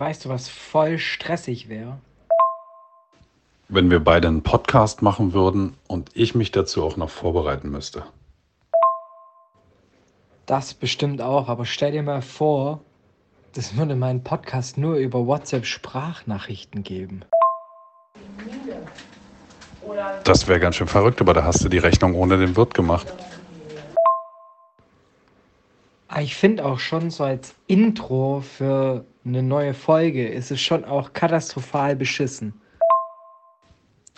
Weißt du, was voll stressig wäre? Wenn wir beide einen Podcast machen würden und ich mich dazu auch noch vorbereiten müsste. Das bestimmt auch, aber stell dir mal vor, das würde meinen Podcast nur über WhatsApp-Sprachnachrichten geben. Das wäre ganz schön verrückt, aber da hast du die Rechnung ohne den Wirt gemacht. Aber ich finde auch schon so als Intro für eine neue Folge ist es schon auch katastrophal beschissen.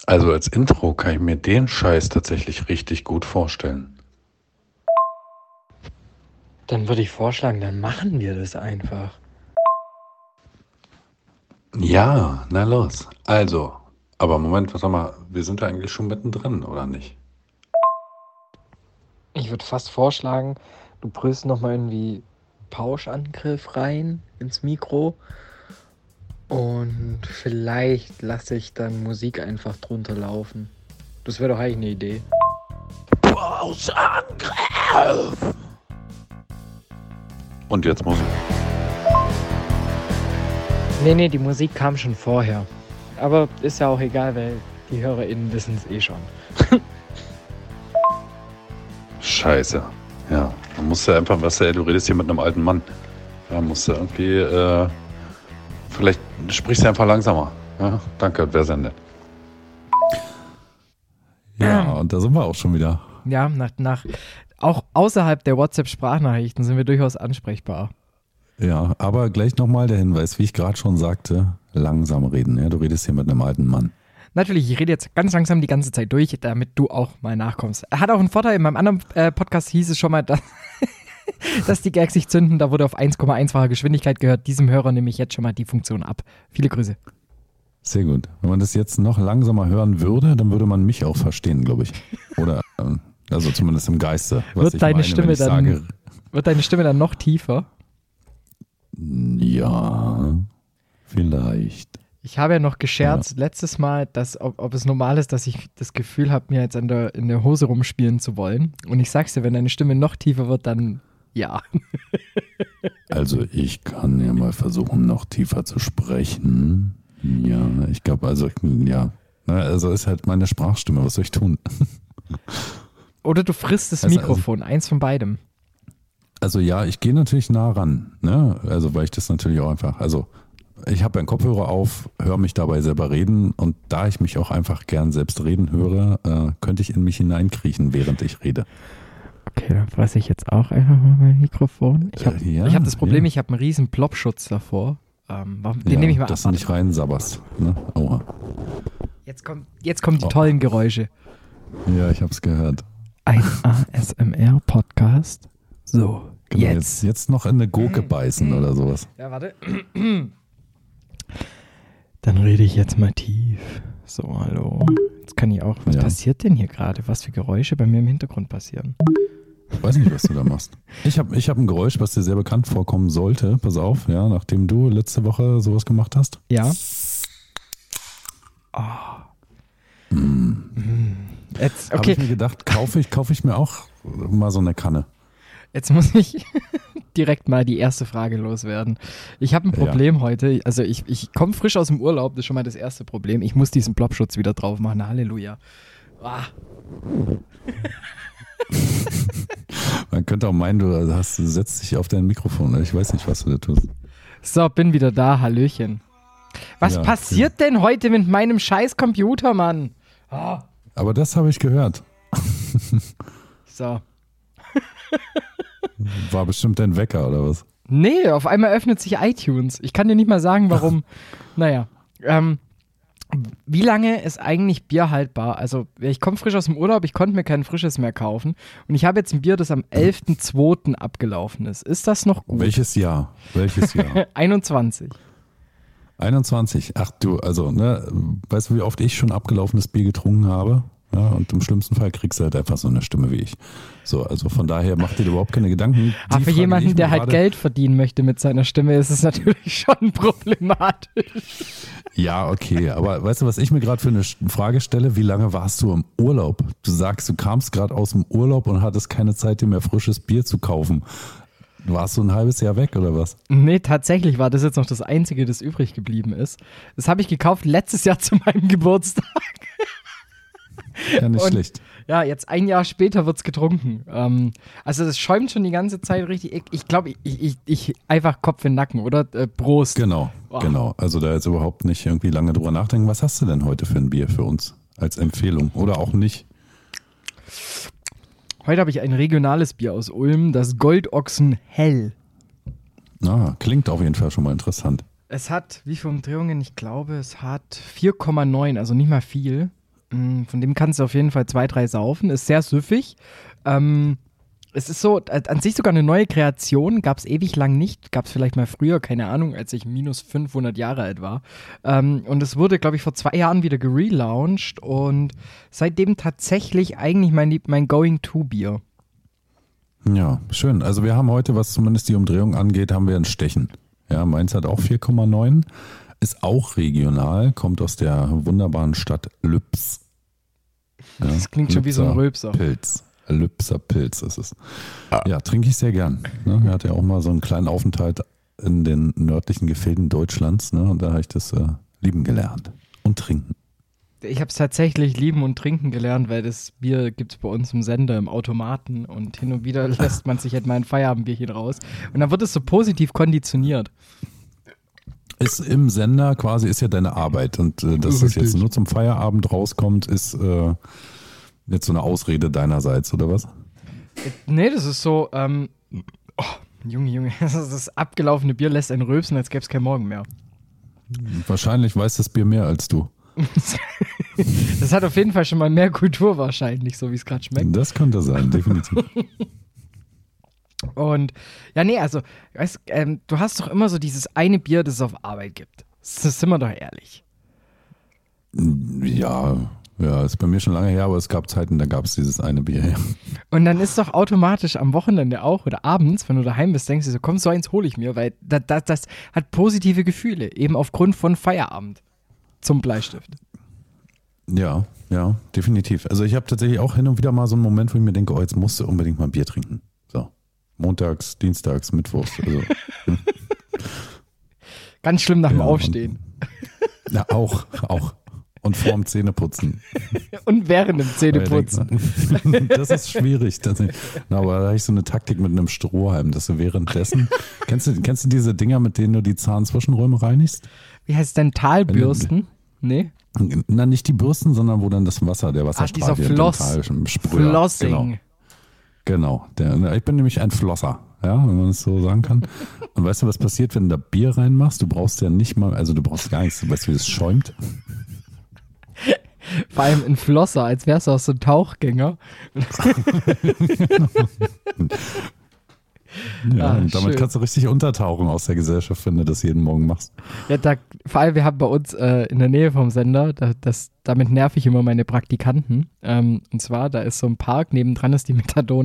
Also als Intro kann ich mir den Scheiß tatsächlich richtig gut vorstellen. Dann würde ich vorschlagen, dann machen wir das einfach. Ja, na los. Also, aber Moment, warte mal, wir sind ja eigentlich schon mittendrin, oder nicht? Ich würde fast vorschlagen, du brüllst nochmal irgendwie Pauschangriff rein ins Mikro. Und vielleicht lasse ich dann Musik einfach drunter laufen. Das wäre doch eigentlich eine Idee. Pauschangriff! Und jetzt Musik. Nee, nee, die Musik kam schon vorher. Aber ist ja auch egal, weil die HörerInnen wissen es eh schon. Scheiße. Ja, man muss ja einfach, was du redest hier mit einem alten Mann. Da musst du irgendwie, äh, vielleicht sprichst du einfach langsamer. Ja, danke, wäre sehr nett. Ja, und da sind wir auch schon wieder. Ja, nach, nach auch außerhalb der WhatsApp-Sprachnachrichten sind wir durchaus ansprechbar. Ja, aber gleich nochmal der Hinweis, wie ich gerade schon sagte, langsam reden. Ja? Du redest hier mit einem alten Mann. Natürlich, ich rede jetzt ganz langsam die ganze Zeit durch, damit du auch mal nachkommst. Hat auch einen Vorteil, in meinem anderen äh, Podcast hieß es schon mal, dass, dass die Gags sich zünden. Da wurde auf 1,1-fache Geschwindigkeit gehört. Diesem Hörer nehme ich jetzt schon mal die Funktion ab. Viele Grüße. Sehr gut. Wenn man das jetzt noch langsamer hören würde, dann würde man mich auch verstehen, glaube ich. Oder, ähm, also zumindest im Geiste. wird, deine meine, Stimme dann, sage, wird deine Stimme dann noch tiefer? Ja, vielleicht. Ich habe ja noch gescherzt ja. letztes Mal, dass, ob, ob, es normal ist, dass ich das Gefühl habe, mir jetzt in der, in der Hose rumspielen zu wollen. Und ich sag's dir, wenn deine Stimme noch tiefer wird, dann ja. also ich kann ja mal versuchen, noch tiefer zu sprechen. Ja, ich glaube, also ja. Also ist halt meine Sprachstimme, was soll ich tun? Oder du frisst das also, also Mikrofon, also, eins von beidem. Also ja, ich gehe natürlich nah ran, ne? Also weil ich das natürlich auch einfach, also ich habe einen Kopfhörer auf, höre mich dabei selber reden und da ich mich auch einfach gern selbst reden höre, äh, könnte ich in mich hineinkriechen, während ich rede. Okay, dann fasse ich jetzt auch einfach mal mein Mikrofon. Ich habe äh, ja, hab das Problem, ja. ich habe einen riesen Plopschutz davor. Ähm, den ja, nehme ich mal ab. Dass du nicht rein sabberst. Ne? Oha. Jetzt, kommt, jetzt kommen die oh. tollen Geräusche. Ja, ich habe es gehört. Ein ASMR-Podcast. So, genau, jetzt. jetzt. jetzt. noch in eine Gurke beißen oder sowas. Ja, warte. Dann rede ich jetzt mal tief. So, hallo. Jetzt kann ich auch. Was ja. passiert denn hier gerade? Was für Geräusche bei mir im Hintergrund passieren? Ich weiß nicht, was du da machst. Ich habe ich hab ein Geräusch, was dir sehr bekannt vorkommen sollte. Pass auf, ja, nachdem du letzte Woche sowas gemacht hast. Ja. Oh. Mm. Jetzt, okay. Habe ich mir gedacht, kaufe ich, kaufe ich mir auch mal so eine Kanne. Jetzt muss ich direkt mal die erste Frage loswerden. Ich habe ein Problem ja. heute. Also ich, ich komme frisch aus dem Urlaub, das ist schon mal das erste Problem. Ich muss diesen Plopschutz wieder drauf machen. Halleluja. Ah. Man könnte auch meinen, du, hast, du setzt dich auf dein Mikrofon. Ich weiß nicht, was du da tust. So, bin wieder da. Hallöchen. Was ja, passiert okay. denn heute mit meinem scheiß Computer, Mann? Oh. Aber das habe ich gehört. so. War bestimmt dein Wecker oder was? Nee, auf einmal öffnet sich iTunes. Ich kann dir nicht mal sagen, warum. naja. Ähm, wie lange ist eigentlich Bier haltbar? Also, ich komme frisch aus dem Urlaub, ich konnte mir kein frisches mehr kaufen. Und ich habe jetzt ein Bier, das am 11.02. abgelaufen ist. Ist das noch gut? Welches Jahr? Welches Jahr? 21. 21. Ach du, also, ne, weißt du, wie oft ich schon abgelaufenes Bier getrunken habe? Ja, und im schlimmsten Fall kriegst du halt einfach so eine Stimme wie ich. So, also von daher macht dir überhaupt keine Gedanken. Aber für jemanden, der halt Geld verdienen möchte mit seiner Stimme, ist es natürlich schon problematisch. Ja, okay, aber weißt du, was ich mir gerade für eine Frage stelle? Wie lange warst du im Urlaub? Du sagst, du kamst gerade aus dem Urlaub und hattest keine Zeit, dir mehr frisches Bier zu kaufen. Warst du ein halbes Jahr weg oder was? Nee, tatsächlich war das jetzt noch das Einzige, das übrig geblieben ist. Das habe ich gekauft letztes Jahr zu meinem Geburtstag. Ja, nicht Und- schlecht. Ja, jetzt ein Jahr später wird's getrunken. Ähm, also das schäumt schon die ganze Zeit richtig. Ich, ich glaube, ich, ich, ich einfach Kopf in den Nacken, oder? Äh, Prost. Genau, Wow. genau. Also da jetzt überhaupt nicht irgendwie lange drüber nachdenken. Was hast du denn heute für ein Bier für uns als Empfehlung? Oder auch nicht? Heute habe ich ein regionales Bier aus Ulm, das Goldochsen Hell. Ah, klingt auf jeden Fall schon mal interessant. Es hat, wie viele Umdrehungen? Ich glaube, es hat 4,9, also nicht mal viel. Mm, Von dem kannst du auf jeden Fall zwei, drei saufen. Ist sehr süffig. Ähm, es ist so, äh, an sich sogar eine neue Kreation. Gab es ewig lang nicht. Gab es vielleicht mal früher, keine Ahnung, als ich minus 500 Jahre alt war. Ähm, und es wurde, glaube ich, vor zwei Jahren wieder gelauncht und seitdem tatsächlich eigentlich mein, mein Going-To-Bier. Ja, schön. Also wir haben heute, was zumindest die Umdrehung angeht, haben wir ein Stechen. Ja, Mainz hat auch 4,9. Ist auch regional, kommt aus der wunderbaren Stadt Lübs. Ja, Das klingt schon wie so ein Lübser Rülpser. Pilz. Lübser Pilz ist es. Ja, trinke ich sehr gern. Ne? Er hatte ja auch mal so einen kleinen Aufenthalt in den nördlichen Gefilden Deutschlands. Ne? Und da habe ich das äh, lieben gelernt. Und trinken. Ich habe es tatsächlich lieben und trinken gelernt, weil das Bier gibt es bei uns im Sender, im Automaten und hin und wieder lässt man sich halt mal ein Feierabendbierchen raus. Und dann wird es so positiv konditioniert. Ist im Sender quasi, ist ja deine Arbeit. Und äh, dass das jetzt Richtig. nur zum Feierabend rauskommt, ist äh, jetzt so eine Ausrede deinerseits, oder was? Nee, das ist so, ähm, oh, Junge, Junge, das abgelaufene Bier lässt einen rülpsen, als gäbe es kein Morgen mehr. Wahrscheinlich weiß das Bier mehr als du. Das hat auf jeden Fall schon mal mehr Kultur wahrscheinlich, so wie es gerade schmeckt. Das könnte sein, definitiv. Und ja, nee, also, weißt, ähm, du hast doch immer so dieses eine Bier, das es auf Arbeit gibt. Das sind wir doch ehrlich. ja, ja, ist bei mir schon lange her, aber es gab Zeiten, da gab es dieses eine Bier. Ja. Und dann ist doch automatisch am Wochenende auch oder abends, wenn du daheim bist, denkst du so, komm, so eins hole ich mir, weil das, das, das hat positive Gefühle, eben aufgrund von Feierabend zum Bleistift. Ja, ja, definitiv. Also ich habe tatsächlich auch hin und wieder mal so einen Moment, wo ich mir denke, oh, jetzt musst du unbedingt mal ein Bier trinken. Montags, Dienstags, Mittwochs. Also, Ganz schlimm nach dem Ja, Aufstehen. ja, auch, auch. Und vorm Zähneputzen. Und während dem Zähneputzen. Das ist schwierig. Na, aber da habe ich so eine Taktik mit einem Strohhalm, dass du währenddessen. kennst, du, kennst du diese Dinger, mit denen du die Zahnzwischenräume reinigst? Wie heißt es denn? Talbürsten? Nee. Na, nicht die Bürsten, sondern wo dann das Wasser, der Ach, Wasserstrahl dieser der Floss. Dentalsprüher- Flossing. Genau. Genau, der, ich bin nämlich ein Flosser, ja, wenn man es so sagen kann. Und weißt du, was passiert, wenn du da Bier reinmachst? Du brauchst ja nicht mal, also du brauchst gar nichts, du weißt, wie es schäumt. Vor allem ein Flosser, als wärst du auch so ein Tauchgänger. Ja, Ah, und damit schön. kannst du richtig untertauchen aus der Gesellschaft, wenn du das jeden Morgen machst. Ja, da, vor allem, wir haben bei uns äh, in der Nähe vom Sender, da, das, damit nerv ich immer meine Praktikanten. Ähm, und zwar, da ist so ein Park, nebendran ist die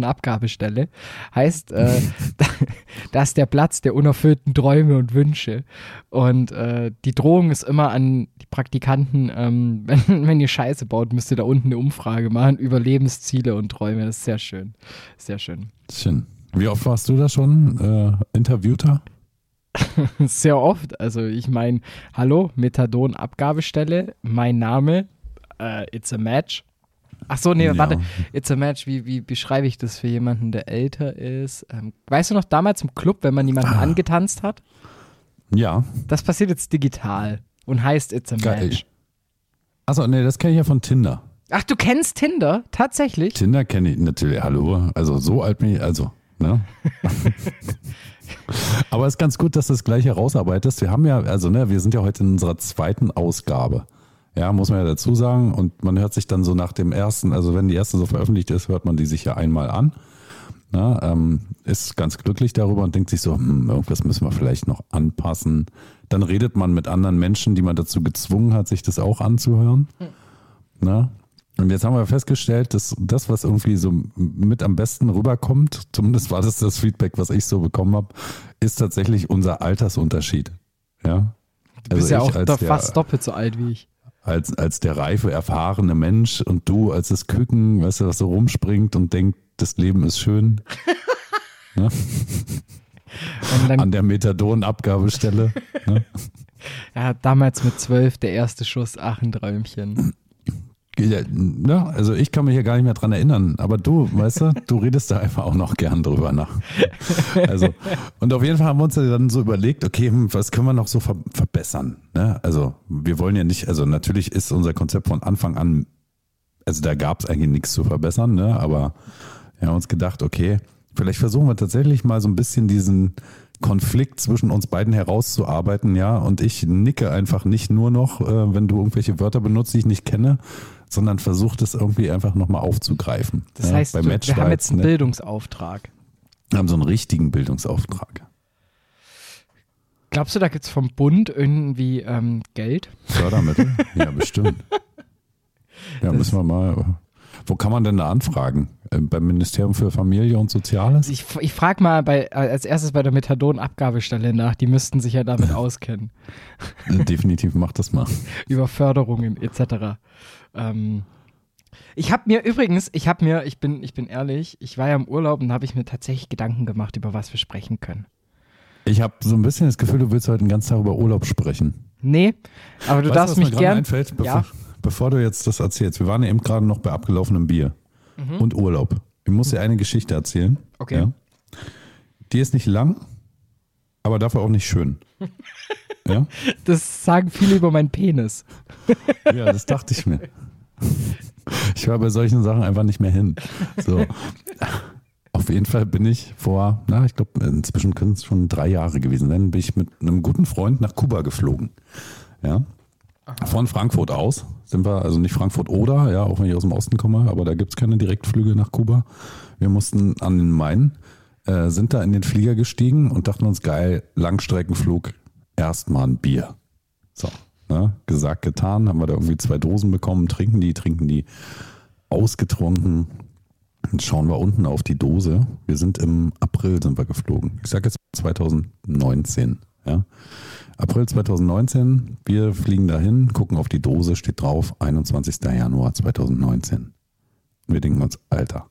Methadon-Abgabestelle. Heißt, äh, da, da ist der Platz der unerfüllten Träume und Wünsche. Und äh, die Drohung ist immer an die Praktikanten, ähm, wenn, wenn ihr Scheiße baut, müsst ihr da unten eine Umfrage machen über Lebensziele und Träume. Das ist sehr schön. Sehr schön. Schön. Wie oft warst du da schon äh, Interviewter? Sehr oft. Also ich meine, hallo, Methadon-Abgabestelle, mein Name, äh, it's a match. Ach so, nee, Ja. warte, it's a match, wie, wie beschreibe ich das für jemanden, der älter ist? Ähm, weißt du noch, damals im Club, wenn man jemanden Ah. angetanzt hat? Ja. Das passiert jetzt digital und heißt it's a Geil. match. Achso, nee, das kenne ich ja von Tinder. Ach, du kennst Tinder? Tatsächlich? Tinder kenne ich natürlich, hallo. Also so alt bin ich, also, ne? Aber es ist ganz gut, dass du das gleich herausarbeitest. Wir haben ja, also ne, wir sind ja heute in unserer zweiten Ausgabe. Ja, muss man ja dazu sagen. Und man hört sich dann so nach dem ersten, also wenn die erste so veröffentlicht ist, hört man die sich ja einmal an. Na, ähm, ist ganz glücklich darüber und denkt sich so, hm, irgendwas müssen wir vielleicht noch anpassen. Dann redet man mit anderen Menschen, die man dazu gezwungen hat, sich das auch anzuhören. Na? Und jetzt haben wir festgestellt, dass das, was irgendwie so mit am besten rüberkommt, zumindest war das das Feedback, was ich so bekommen habe, ist tatsächlich unser Altersunterschied. Ja. Du bist Also ja auch der- fast doppelt so alt wie ich. als, als der reife, erfahrene Mensch und du als das Küken, weißt du, was so rumspringt und denkt, das Leben ist schön. Dann, An der Methadon-Abgabestelle. ne? ja, damals mit zwölf der erste Schuss, ach, ein Träumchen. Ne? Also ich kann mich ja gar nicht mehr dran erinnern, aber du, weißt du, du redest da einfach auch noch gern drüber nach. Also, und auf jeden Fall haben wir uns dann so überlegt, okay, hm, was können wir noch so ver verbessern? Ne? Also wir wollen ja nicht, also natürlich ist unser Konzept von Anfang an, also da gab es eigentlich nichts zu verbessern, ne? aber wir haben uns gedacht, okay, vielleicht versuchen wir tatsächlich mal so ein bisschen diesen Konflikt zwischen uns beiden herauszuarbeiten, ja, und ich nicke einfach nicht nur noch, äh, wenn du irgendwelche Wörter benutzt, die ich nicht kenne, sondern versuche das irgendwie einfach nochmal aufzugreifen. Das ja, heißt, Match wir haben jetzt einen ne? Bildungsauftrag. Wir haben so einen richtigen Bildungsauftrag. Glaubst du, da gibt es vom Bund irgendwie ähm, Geld? Fördermittel? ja, bestimmt. Ja, Das- müssen wir mal. Wo kann man denn da anfragen? Äh, Beim Ministerium für Familie und Soziales? Ich, ich frage mal bei, als erstes bei der Methadon-Abgabestelle nach. Die müssten sich ja damit auskennen. Äh, Definitiv macht das mal. Über Förderungen etc. Ähm, ich habe mir übrigens, ich habe mir, ich bin, ich bin ehrlich, ich war ja im Urlaub und habe ich mir tatsächlich Gedanken gemacht, über was wir sprechen können. Ich habe so ein bisschen das Gefühl, du willst heute den ganzen Tag über Urlaub sprechen. Nee, aber du Weißt darfst mich gerade gern. Einfällt, bevor, Ja. Bevor du jetzt das erzählst. Wir waren ja eben gerade noch bei abgelaufenem Bier und Urlaub. Ich muss dir eine Geschichte erzählen. Mhm. Okay. Ja. Die ist nicht lang, aber dafür auch nicht schön. ja? Das sagen viele über meinen Penis. ja, das dachte ich mir. Ich war bei solchen Sachen einfach nicht mehr hin. So. Auf jeden Fall bin ich vor, na, ich glaube, inzwischen können es schon drei Jahre gewesen sein, bin ich mit einem guten Freund nach Kuba geflogen. Ja. Von Frankfurt aus sind wir, also nicht Frankfurt oder, ja, auch wenn ich aus dem Osten komme, aber da gibt es keine Direktflüge nach Kuba. Wir mussten an den Main, äh, sind da in den Flieger gestiegen und dachten uns, geil, Langstreckenflug, erstmal ein Bier. So, ne? gesagt, getan, haben wir da irgendwie zwei Dosen bekommen, trinken die, trinken die, ausgetrunken. Dann schauen wir unten auf die Dose. Wir sind im April sind wir geflogen. Ich sage jetzt 2019. Ja. April 2019, wir fliegen dahin, gucken auf die Dose, steht drauf, 21. Januar 2019. Und wir denken uns, Alter,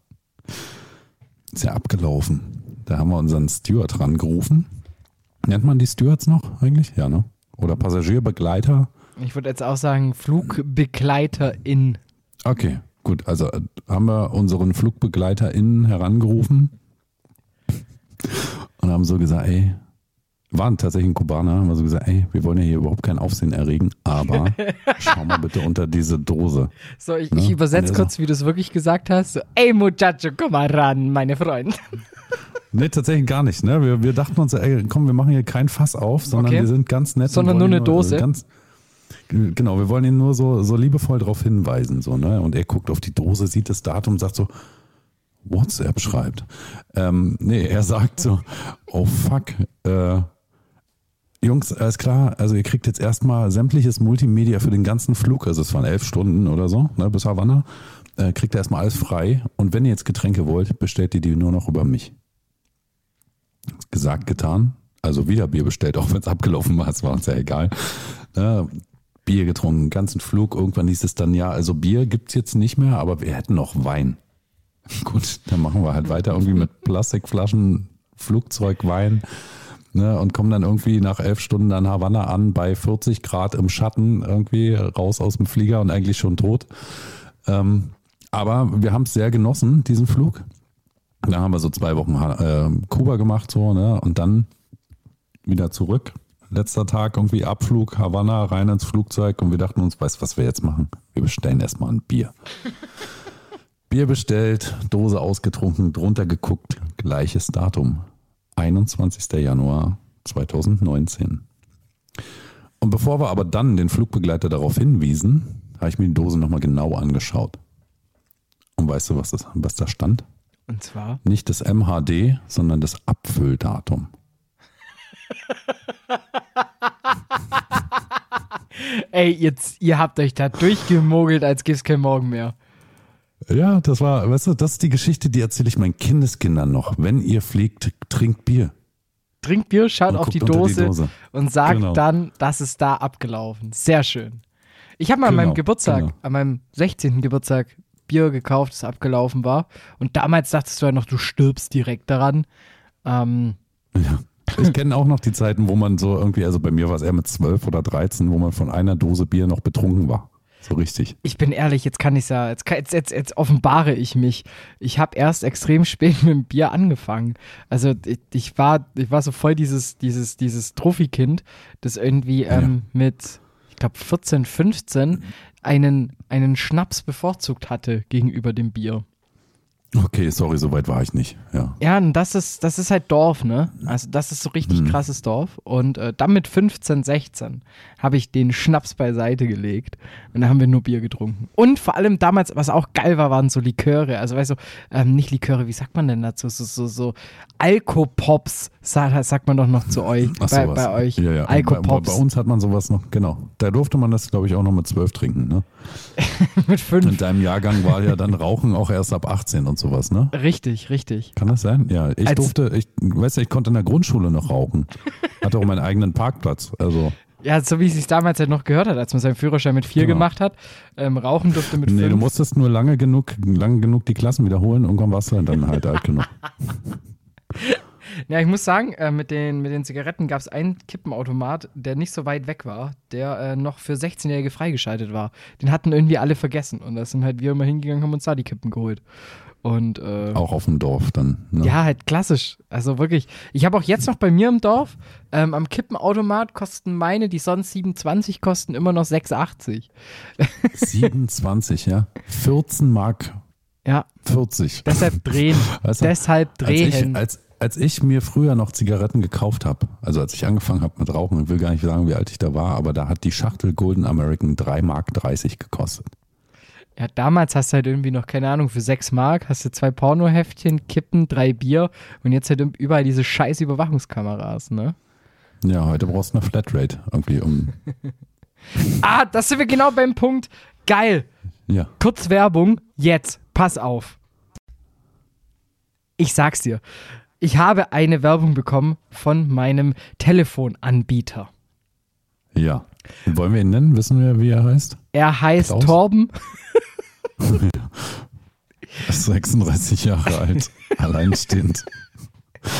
ist ja abgelaufen. Da haben wir unseren Steward rangerufen. Nennt man die Stewards noch eigentlich? Ja, ne? Oder Passagierbegleiter? Ich würde jetzt auch sagen, FlugbegleiterIn. Okay, gut. Also äh, haben wir unseren FlugbegleiterInnen herangerufen und haben so gesagt, ey, waren tatsächlich ein Kubaner, haben wir so gesagt, ey, wir wollen ja hier überhaupt kein Aufsehen erregen, aber schau mal bitte unter diese Dose. So, ich, Ne? ich übersetze er kurz, wie du es wirklich gesagt hast. So, Ey, Muchacho, komm mal ran, meine Freunde. Nee, tatsächlich gar nicht. Ne? Wir, wir dachten uns, ey, komm, wir machen hier kein Fass auf, sondern Okay. wir sind ganz nett. Sondern nur eine Dose? Ganz, genau, wir wollen ihn nur so, so liebevoll darauf hinweisen. So, ne? Und er guckt auf die Dose, sieht das Datum, sagt so, WhatsApp schreibt. Ähm, nee, er sagt so, oh fuck, äh, Jungs, alles klar, also ihr kriegt jetzt erstmal sämtliches Multimedia für den ganzen Flug, also es waren elf Stunden oder so, ne, bis Havanna, äh, kriegt ihr erstmal alles frei. Und wenn ihr jetzt Getränke wollt, bestellt ihr die nur noch über mich. Gesagt, getan, also wieder Bier bestellt, auch wenn es abgelaufen war, es war uns ja egal. Ne, Bier getrunken, ganzen Flug, irgendwann hieß es dann, ja, also Bier gibt's jetzt nicht mehr, aber wir hätten noch Wein. Gut, dann machen wir halt weiter irgendwie mit Plastikflaschen, Flugzeugwein ne, und kommen dann irgendwie nach elf Stunden an Havanna an bei 40 Grad im Schatten irgendwie raus aus dem Flieger und eigentlich schon tot. Ähm, aber wir haben es sehr genossen, diesen Flug. Dann haben wir so zwei Wochen äh, Kuba gemacht so ne, und dann wieder zurück. Letzter Tag irgendwie Abflug, Havanna, rein ins Flugzeug und wir dachten uns, weißt du, was wir jetzt machen? Wir bestellen erstmal ein Bier. Bier bestellt, Dose ausgetrunken, drunter geguckt, gleiches Datum. 21. Januar 2019. Und bevor wir aber dann den Flugbegleiter darauf hinwiesen, habe ich mir die Dose nochmal genau angeschaut. Und weißt du, was, das, was da stand? Und zwar, Nicht das MHD, sondern das Abfülldatum. ey, jetzt, ihr habt euch da durchgemogelt, als gibt's kein Morgen mehr. Ja, das war, weißt du, das ist die Geschichte, die erzähle ich meinen Kindeskindern noch. Wenn ihr fliegt, trinkt Bier. Trinkt Bier, schaut Und auf die unter die Dose, Dose. und sagt Genau. dann, das ist da abgelaufen. Sehr schön. Ich habe mal an Genau, meinem Geburtstag, genau. an meinem 16. Geburtstag Bier gekauft, das abgelaufen war. Und damals dachtest du ja noch, du stirbst direkt daran. Ähm, Ja. Ich kenne auch noch die Zeiten, wo man so irgendwie, also bei mir war es eher mit 12 oder 13, wo man von einer Dose Bier noch betrunken war. So richtig. Ich bin ehrlich, jetzt kann ich ja, jetzt, jetzt, jetzt, jetzt offenbare ich mich. Ich habe erst extrem spät mit dem Bier angefangen. Also ich, ich war, ich war so voll dieses, dieses, dieses Trophy-Kind, das irgendwie ähm, mit, ich glaube 14, 15 einen, einen Schnaps bevorzugt hatte gegenüber dem Bier. Okay, sorry, so weit war ich nicht. Ja. Ja, und das ist, das ist halt Dorf, ne? Also das ist so richtig Mhm. krasses Dorf. Und äh, dann mit 15, 16 habe ich den Schnaps beiseite gelegt und da haben wir nur Bier getrunken. Und vor allem damals, was auch geil war, waren so Liköre. Also weißt du, ähm, nicht Liköre, wie sagt man denn dazu? So, so, so Alkopops, sagt, sagt man doch noch zu euch. Ach, bei, bei euch. Ja, ja. Bei, bei, Alkopops. bei uns hat man sowas noch, genau. Da durfte man das, glaube ich, auch noch mit 12 trinken. Ne? mit In fünf. deinem Jahrgang war ja dann Rauchen auch erst ab 18 und sowas, ne? Richtig, richtig. Kann das sein? Ja, ich Als- durfte, ich weißt du, ich konnte in der Grundschule noch rauchen. Hatte auch meinen eigenen Parkplatz. Also, Ja, so wie es sich damals halt noch gehört hat, als man seinen Führerschein mit vier Genau. gemacht hat. Ähm, rauchen durfte mit nee, fünf. du musstest nur lange genug, lange genug die Klassen wiederholen. Irgendwann warst du dann halt alt genug. Ja, ich muss sagen, äh, mit, den, mit den Zigaretten gab es einen Kippenautomat, der nicht so weit weg war, der äh, noch für 16-Jährige freigeschaltet war. Den hatten irgendwie alle vergessen. Und da sind halt wir immer hingegangen, haben uns da die Kippen geholt. Und äh, Auch auf dem Dorf dann. Ne? ja, halt klassisch. Also wirklich. Ich habe auch jetzt noch bei mir im Dorf, ähm, am Kippenautomat kosten meine, die sonst 27 kosten, immer noch 6,80. 27, ja. 14 Mark Ja, 40. deshalb drehen. Weißt du, deshalb als ich, drehen. als, als ich mir früher noch Zigaretten gekauft habe, also als ich angefangen habe mit Rauchen, ich will gar nicht sagen, wie alt ich da war, aber da hat die Schachtel Golden American 3 Mark 30 gekostet. Ja, damals hast du halt irgendwie noch, keine Ahnung, für 6 Mark hast du zwei Pornoheftchen, Kippen, drei Bier und jetzt halt überall diese scheiß Überwachungskameras, ne? Ja, heute brauchst du eine Flatrate irgendwie um. Ah, das sind wir genau beim Punkt. Geil. Ja. Kurz Werbung, jetzt. Pass auf. Ich sag's dir. Ich habe eine Werbung bekommen von meinem Telefonanbieter. Ja. Wollen wir ihn nennen? Wissen wir, wie er heißt? Er heißt Klaus? Torben. Er ist 36 Jahre alt, alleinstehend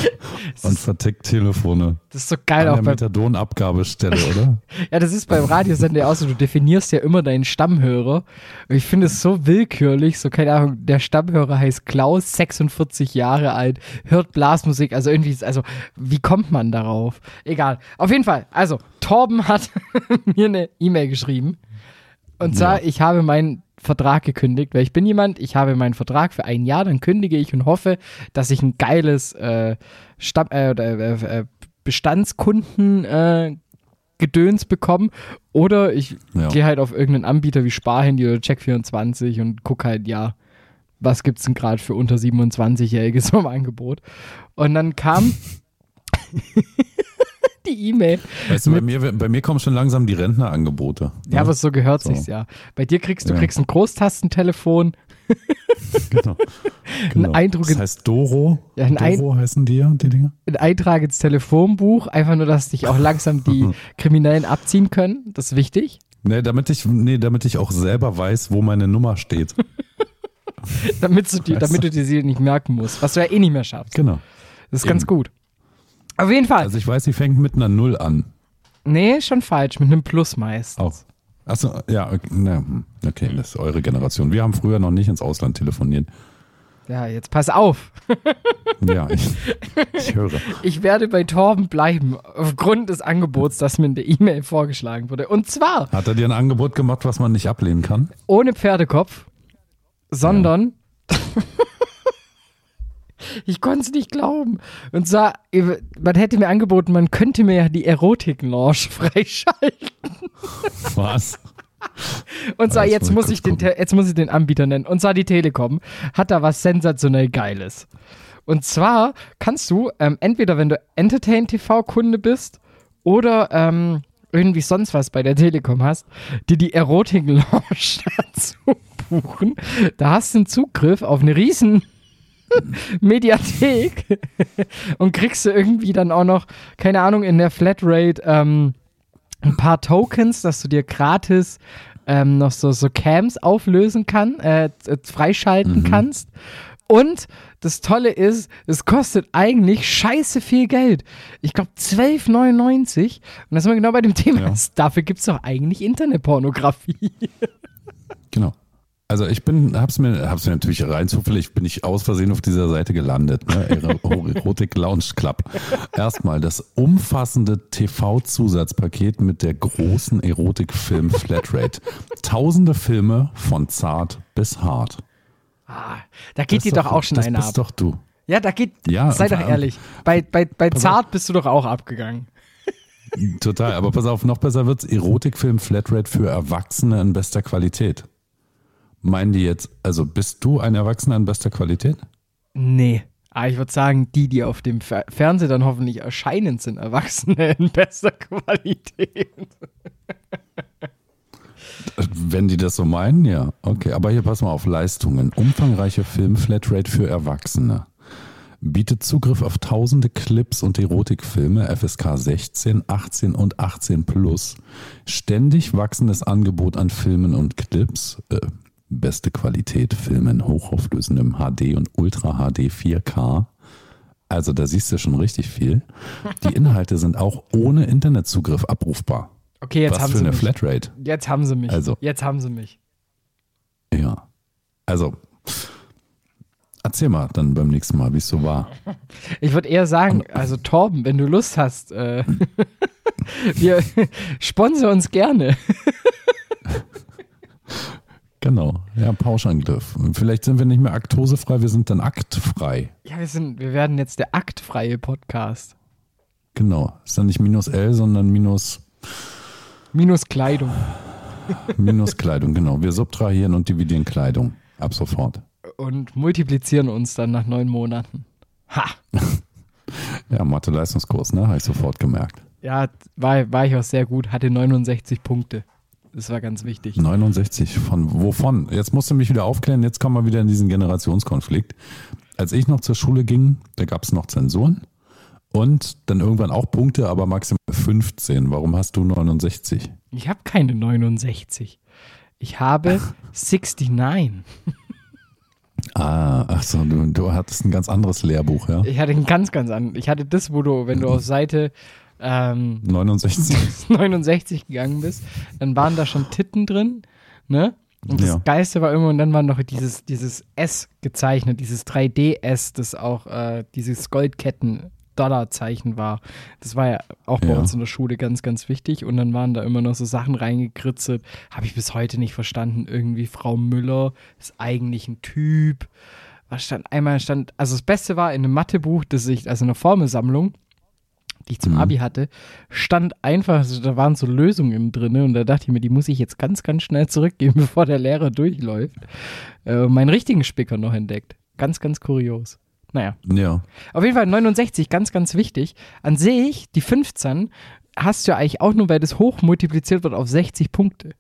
und vertickt Telefone Das ist so geil an auch der Methadonabgabestelle, oder? Ja, das ist beim Radiosender ja auch so, du definierst ja immer deinen Stammhörer. Und ich finde es so willkürlich, so keine Ahnung, der Stammhörer heißt Klaus, 46 Jahre alt, hört Blasmusik, also irgendwie, ist- also wie kommt man darauf? Egal. Auf jeden Fall, also Torben hat mir eine E-Mail geschrieben. Und zwar, ich habe meinen Vertrag gekündigt, weil ich bin jemand, ich habe meinen Vertrag für ein Jahr, dann kündige ich und hoffe, dass ich ein geiles äh, Stamm, äh, äh, äh, Bestandskunden äh, Gedöns bekomme oder ich Ja. gehe halt auf irgendeinen Anbieter wie Sparhandy oder Check24 und gucke halt, ja, was gibt's denn gerade für unter 27-Jährige so im Angebot? Und dann kam die E-Mail. Weißt du, bei mir, bei mir kommen schon langsam die Rentnerangebote. Ja, aber so gehört So. sich's ja. Bei dir kriegst du Ja. kriegst ein Großtastentelefon, genau. genau. Eindruck Das heißt Doro. Ja, ein Ein- Doro heißen die ja, die Dinger. ein Eintrag ins Telefonbuch, einfach nur, dass dich auch langsam die Kriminellen abziehen können. Das ist wichtig. Nee, damit ich, nee, damit ich auch selber weiß, wo meine Nummer steht. Damit du, die, Weißt damit du dir sie nicht merken musst, was du ja eh nicht mehr schaffst. Genau. Das ist ganz Eben. gut. Auf jeden Fall. Also ich weiß, sie fängt mit einer Null an. nee, schon falsch. Mit einem Plus meist. Auch. Achso, ja, okay, okay, das ist eure Generation. Wir haben früher noch nicht ins Ausland telefoniert. Ja, jetzt pass auf. Ja, ich, ich höre. Ich werde bei Torben bleiben, aufgrund des Angebots, das mir in der E-Mail vorgeschlagen wurde. Und zwar Hat er dir ein Angebot gemacht, was man nicht ablehnen kann? ohne Pferdekopf, sondern. ich konnte es nicht glauben. Und zwar, man hätte mir angeboten, man könnte mir ja die Erotik-Lounge freischalten. Was? Und zwar, jetzt muss ich den, jetzt muss ich den Anbieter nennen. Und zwar die Telekom hat da was sensationell Geiles. Und zwar kannst du ähm, entweder, wenn du Entertain TV-Kunde bist oder ähm, irgendwie sonst was bei der Telekom hast, dir die Erotik-Lounge dazu buchen. Da hast du einen Zugriff auf eine riesen Mediathek und kriegst du irgendwie dann auch noch, keine Ahnung, in der Flatrate ähm, ein paar Tokens, dass du dir gratis ähm, noch so, so Cams auflösen kann, äh, äh, freischalten kannst. Und das Tolle ist, es kostet eigentlich scheiße viel Geld. Ich glaube 12,99. Und das sind wir genau bei dem Thema. Ja. Dafür gibt es doch eigentlich Internetpornografie. Genau. Also ich bin, hab's mir, hab's mir natürlich rein zufällig, bin ich aus Versehen auf dieser Seite gelandet. Ne? Ero- Erotik Lounge Club. Erstmal das umfassende TV-Zusatzpaket mit der großen Erotikfilm Flatrate. Tausende Filme von zart bis hart. Ah, da geht Das dir ist doch auch schon das einer bist ab. doch du. Ja, da geht, Ja, sei doch ehrlich. Bei, bei, bei Zart bist du doch auch abgegangen. Total, aber pass auf, noch besser wird's. Erotikfilm Flatrate für Erwachsene in bester Qualität. Meinen die jetzt, also bist du ein Erwachsener in bester Qualität? Nee. Aber ich würde sagen, die, die auf dem Fer Fernseher dann hoffentlich erscheinen, sind Erwachsene in bester Qualität. Wenn die das so meinen, ja. Okay, aber hier pass mal auf Leistungen. Umfangreiche Film-Flatrate für Erwachsene. Bietet Zugriff auf tausende Clips und Erotikfilme, FSK 16, 18 und 18 plus. Ständig wachsendes Angebot an Filmen und Clips. Äh, beste Qualität, Filme in hochauflösendem HD und Ultra HD 4K. Also da siehst du schon richtig viel. Die Inhalte sind auch ohne Internetzugriff abrufbar. Okay, jetzt Was haben für sie eine mich. Flatrate. Jetzt haben sie mich. Also. Jetzt haben sie mich. Ja. Also, erzähl mal dann beim nächsten Mal, wie es so war. Ich würde eher sagen, also Torben, wenn du Lust hast, äh, wir sponsor uns gerne. Genau. Ja, Pauschangriff. Vielleicht sind wir nicht mehr aktosefrei, wir sind dann aktfrei. Ja, wir sind, wir werden jetzt der aktfreie Podcast. Genau. Ist dann nicht minus L, sondern minus, Minus Kleidung. minus Kleidung. Genau. Wir subtrahieren und dividieren Kleidung. Ab sofort. Und multiplizieren uns dann nach neun Monaten. Ha! Ja, Mathe-Leistungskurs, ne? Habe ich sofort gemerkt. Ja, war, war ich auch sehr gut, hatte 69 Punkte. Das war ganz wichtig. 69 von wovon? Jetzt musst du mich wieder aufklären, jetzt kommen wir wieder in diesen Generationskonflikt. Als ich noch zur Schule ging, da gab es noch Zensuren und dann irgendwann auch Punkte, aber maximal 15. Warum hast du 69? Ich habe keine 69. Ich habe 69. Ah, ach so, du, du hattest ein ganz anderes Lehrbuch, ja? Ich hatte ein ganz, ganz anderes. Ich hatte das, wo du, wenn du auf Seite ähm, 69. 69 gegangen bist, dann waren da schon Titten drin, ne? Und das Ja. Geiste war immer, und dann war noch dieses, dieses S gezeichnet, dieses 3D-S, das auch äh, dieses Goldketten-Dollar-Zeichen war. Das war ja auch bei Ja. uns in der Schule ganz, ganz wichtig. Und dann waren da immer noch so Sachen reingekritzelt. Habe ich bis heute nicht verstanden. Irgendwie Frau Müller ist eigentlich ein Typ. Was stand? Einmal stand, also das Beste war in einem Mathebuch, das ich, also eine Formelsammlung, die ich zum Mhm. Abi hatte, stand einfach, also da waren so Lösungen drin und da dachte ich mir, die muss ich jetzt ganz, ganz schnell zurückgeben, bevor der Lehrer durchläuft. Äh, meinen richtigen Spicker noch entdeckt. Ganz, ganz kurios. Naja, Ja. auf jeden Fall 69, ganz, ganz wichtig. An sich, die 15 hast du ja eigentlich auch nur, weil das hoch multipliziert wird auf 60 Punkte.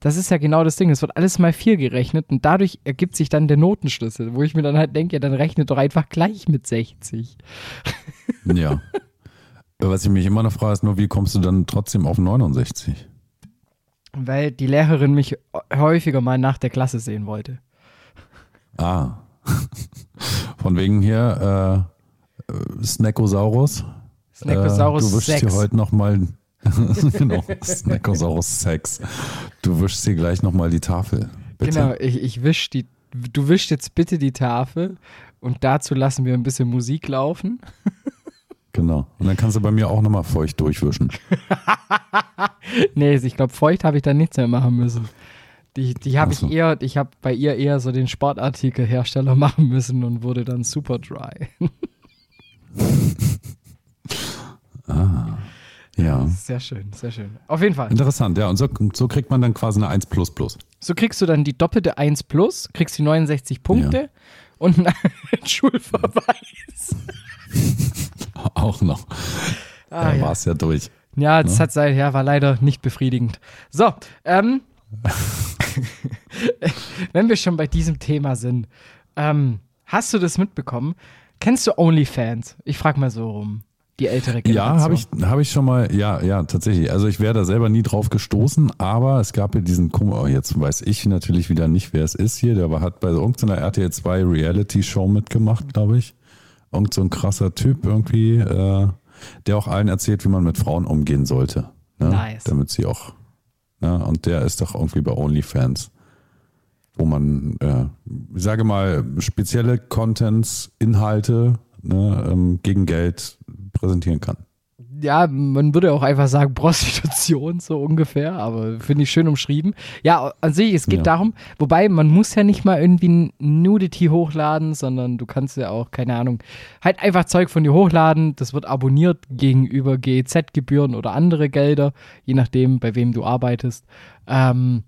Das ist ja genau das Ding. Es wird alles mal 4 gerechnet und dadurch ergibt sich dann der Notenschlüssel, wo ich mir dann halt denke, ja, dann rechnet doch einfach gleich mit 60. Ja. Was ich mich immer noch frage, ist nur, wie kommst du dann trotzdem auf 69? Weil die Lehrerin mich häufiger mal nach der Klasse sehen wollte. Ah. Von wegen hier, äh, äh, Snackosaurus. Snackosaurus äh, Du wischst 6. hier heute nochmal, genau, Snackosaurus 6. Du wischst hier gleich nochmal die Tafel. Bitte. Genau, ich, ich wisch die, du wischst jetzt bitte die Tafel und dazu lassen wir ein bisschen Musik laufen. Genau. Und dann kannst du bei mir auch nochmal feucht durchwischen. Nee, ich glaube, feucht habe ich dann nichts mehr machen müssen. Die, die habe so. ich eher, ich habe bei ihr eher so den Sportartikelhersteller machen müssen und wurde dann super dry. Ja. Sehr schön, sehr schön. Auf jeden Fall. Interessant, ja. Und so, so kriegt man dann quasi eine 1 plus plus. So kriegst du dann die doppelte 1 plus, kriegst die 69 Punkte und einen Schulverweis. Auch noch. Ah, da ja. war es ja durch. Ja, das Ne? hat sei, ja, war leider nicht befriedigend. So, ähm, wenn wir schon bei diesem Thema sind, ähm, hast du das mitbekommen? Kennst du OnlyFans? Ich frage mal so rum. die ältere Ja, Generation. habe ich, hab ich schon mal, ja, ja, tatsächlich. Also ich wäre da selber nie drauf gestoßen, aber es gab ja diesen, Kum- oh, jetzt weiß ich natürlich wieder nicht, wer es ist hier, der war, hat bei irgendeiner RTL 2 Reality-Show mitgemacht, glaube ich. Irgend so ein krasser Typ irgendwie, äh, der auch allen erzählt, wie man mit Frauen umgehen sollte. Ne? Nice. Damit sie auch, ne? und der ist doch irgendwie bei OnlyFans wo man, äh, ich sage mal, spezielle Contents, Inhalte ne, ähm, gegen Geld präsentieren kann. Ja, man würde auch einfach sagen Prostitution, so ungefähr, aber finde ich schön umschrieben. Ja, an sich, es geht Ja. darum, wobei man muss ja nicht mal irgendwie ein Nudity hochladen, sondern du kannst ja auch, keine Ahnung, halt einfach Zeug von dir hochladen, das wird abonniert gegenüber GEZ-Gebühren oder andere Gelder, je nachdem, bei wem du arbeitest. Ähm,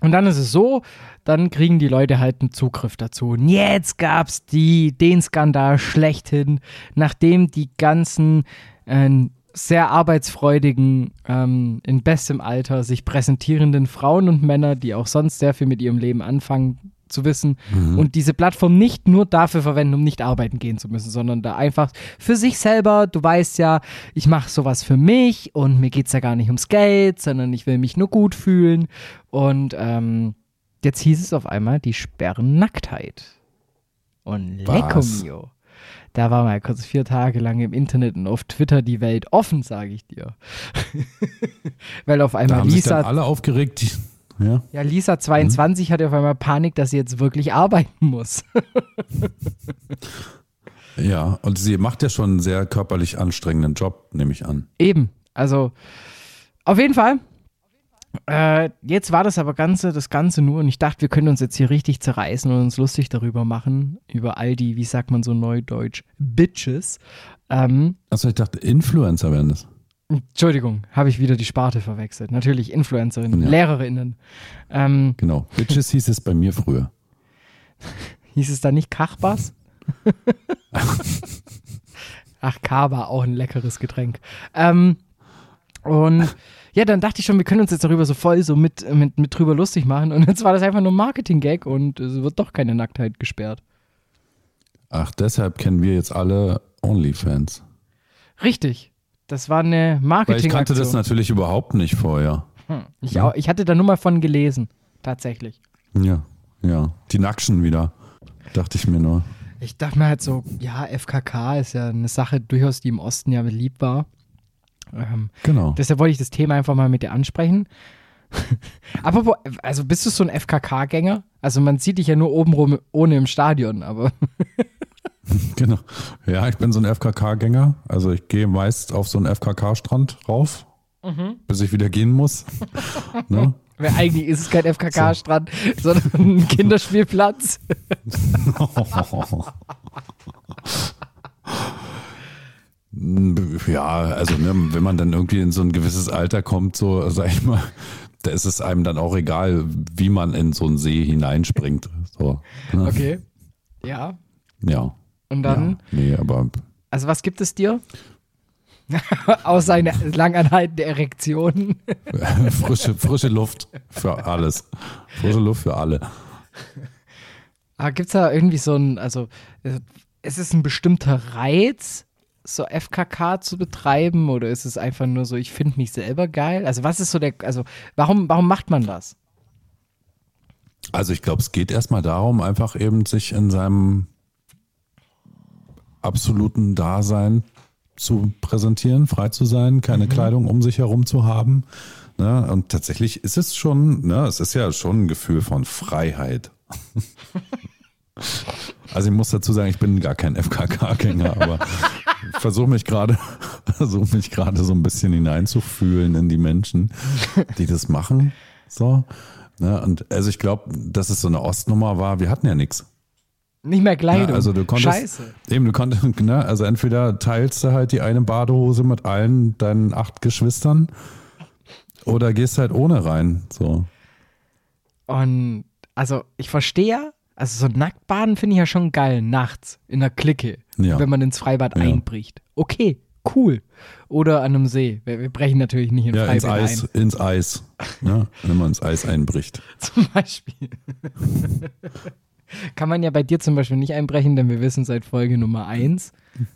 und dann ist es so, dann kriegen die Leute halt einen Zugriff dazu. Und jetzt gab's die, den Skandal schlechthin, nachdem die ganzen äh, sehr arbeitsfreudigen, ähm, in bestem Alter sich präsentierenden Frauen und Männer, die auch sonst sehr viel mit ihrem Leben anfangen zu wissen und diese Plattform nicht nur dafür verwenden, um nicht arbeiten gehen zu müssen, sondern da einfach für sich selber, du weißt ja, ich mache sowas für mich und mir geht's ja gar nicht ums Geld, sondern ich will mich nur gut fühlen und ähm, jetzt hieß es auf einmal, die sperren Nacktheit. Und lecco Was? mio. Da war mal kurz vier Tage lang im Internet und auf Twitter die Welt offen, sage ich dir. Weil auf Da einmal haben sich dann Lisa, alle aufgeregt. Ja, ja, Lisa 22 hatte auf einmal Panik, dass sie jetzt wirklich arbeiten muss. ja, und sie macht ja schon einen sehr körperlich anstrengenden Job, nehme ich an. Eben. Also, auf jeden Fall. Äh, jetzt war das aber Ganze, das Ganze nur, und ich dachte, wir können uns jetzt hier richtig zerreißen und uns lustig darüber machen, über all die, wie sagt man so neudeutsch, Bitches. Ähm, Also ich dachte, Influencer wären das. Entschuldigung, habe ich wieder die Sparte verwechselt. Natürlich Influencerinnen, Ja. Lehrerinnen. Ähm, Genau. Bitches hieß es bei mir früher. hieß es da nicht Kachbas? Ach, Kaba, auch ein leckeres Getränk. Ähm, und ja, dann dachte ich schon, wir können uns jetzt darüber so voll so mit, mit, mit drüber lustig machen. Und jetzt war das einfach nur ein Marketing-Gag und es wird doch keine Nacktheit gesperrt. Ach, deshalb kennen wir jetzt alle OnlyFans. Richtig. Das war eine Weil ich kannte das natürlich überhaupt nicht vorher. Hm. Ich, auch, ich hatte da nur mal von gelesen. Tatsächlich. Ja, ja. Die Nackschen wieder. Dachte ich mir nur. Ich dachte mir halt so, ja, FKK ist ja eine Sache durchaus, die im Osten ja beliebt war. Ähm, Genau. deshalb wollte ich das Thema einfach mal mit dir ansprechen. aber, wo, also bist du so ein FKK-Gänger? Also man sieht dich ja nur obenrum ohne im Stadion, aber Genau. Ja, ich bin so ein FKK-Gänger. Also ich gehe meist auf so einen FKK-Strand rauf, bis ich wieder gehen muss. ne? weil eigentlich ist es kein FKK-Strand, sondern ein Kinderspielplatz. Ja, also ne, wenn man dann irgendwie in so ein gewisses Alter kommt, so sag ich mal, da ist es einem dann auch egal, wie man in so einen See hineinspringt. So, ne? Okay. Ja. Ja. Und dann, Ja, nee, aber also was gibt es dir? Außer eine langanhaltende Erektion. frische, frische Luft für alles. Frische Luft für alle. Aber gibt es da irgendwie so ein, also äh, ist es ein bestimmter Reiz, so FKK zu betreiben oder ist es einfach nur so, ich finde mich selber geil? Also was ist so der, also warum, warum macht man das? Also ich glaube, es geht erstmal darum, einfach eben sich in seinem absoluten Dasein zu präsentieren, frei zu sein, keine Kleidung um sich herum zu haben. Ne? Und tatsächlich ist es schon, ne, es ist ja schon ein Gefühl von Freiheit. Also ich muss dazu sagen, ich bin gar kein FKK-Gänger, aber ich versuche mich gerade, versuche mich gerade so ein bisschen hineinzufühlen in die Menschen, die das machen. So. Ne? Und also ich glaube, dass es so eine Ostnummer war, wir hatten ja nichts. Nicht mehr Kleidung. Ja, also du konntest, Scheiße. Eben, du konntest, ne, also entweder teilst du halt die eine Badehose mit allen deinen acht Geschwistern oder gehst halt ohne rein. So. Und also ich verstehe also so Nacktbaden finde ich ja schon geil, nachts in der Clique, Ja. wenn man ins Freibad Ja. einbricht. Okay, cool. Oder an einem See. Wir, wir brechen natürlich nicht in Ja, ins Freibad Eis, ein. ins Eis. Ne? Wenn man ins Eis einbricht. Zum Beispiel. Kann man ja bei dir zum Beispiel nicht einbrechen, denn wir wissen seit Folge Nummer 1,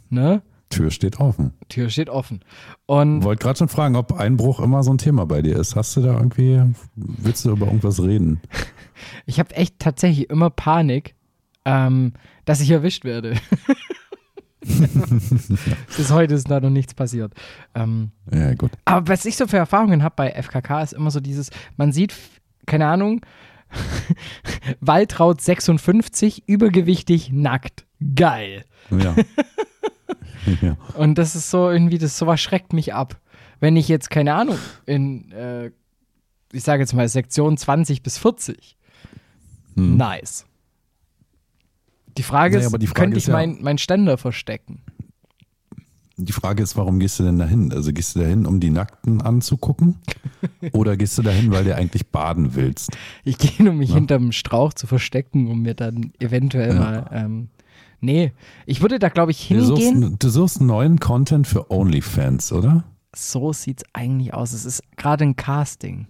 ne? Tür steht offen. Tür steht offen. Und Wollte gerade schon fragen, ob Einbruch immer so ein Thema bei dir ist. Hast du da irgendwie, willst du über irgendwas reden? Ich habe echt tatsächlich immer Panik, ähm, dass ich erwischt werde. Bis heute ist da noch nichts passiert. Ähm, Ja, gut. aber was ich so für Erfahrungen habe bei FKK ist immer so dieses, man sieht, keine Ahnung, Waltraud 56, übergewichtig, nackt. Geil. Ja. ja. Und das ist so irgendwie, das sowas schreckt mich ab. Wenn ich jetzt, keine Ahnung, in, äh, ich sage jetzt mal, Sektion 20 bis 40. Hm. Nice. Die Frage Naja, ist, die Frage könnte ich ist ja- mein, mein Ständer verstecken? Die Frage ist, warum gehst du denn dahin? Also gehst du dahin, um die Nackten anzugucken? Oder gehst du dahin, weil du eigentlich baden willst? Ich gehe, um mich Ja. hinterm Strauch zu verstecken, um mir dann eventuell Ja. mal. Ähm, nee, ich würde da, glaube ich, Du suchst, hingehen. du suchst neuen Content für OnlyFans, oder? So sieht's eigentlich aus. Es ist gerade ein Casting.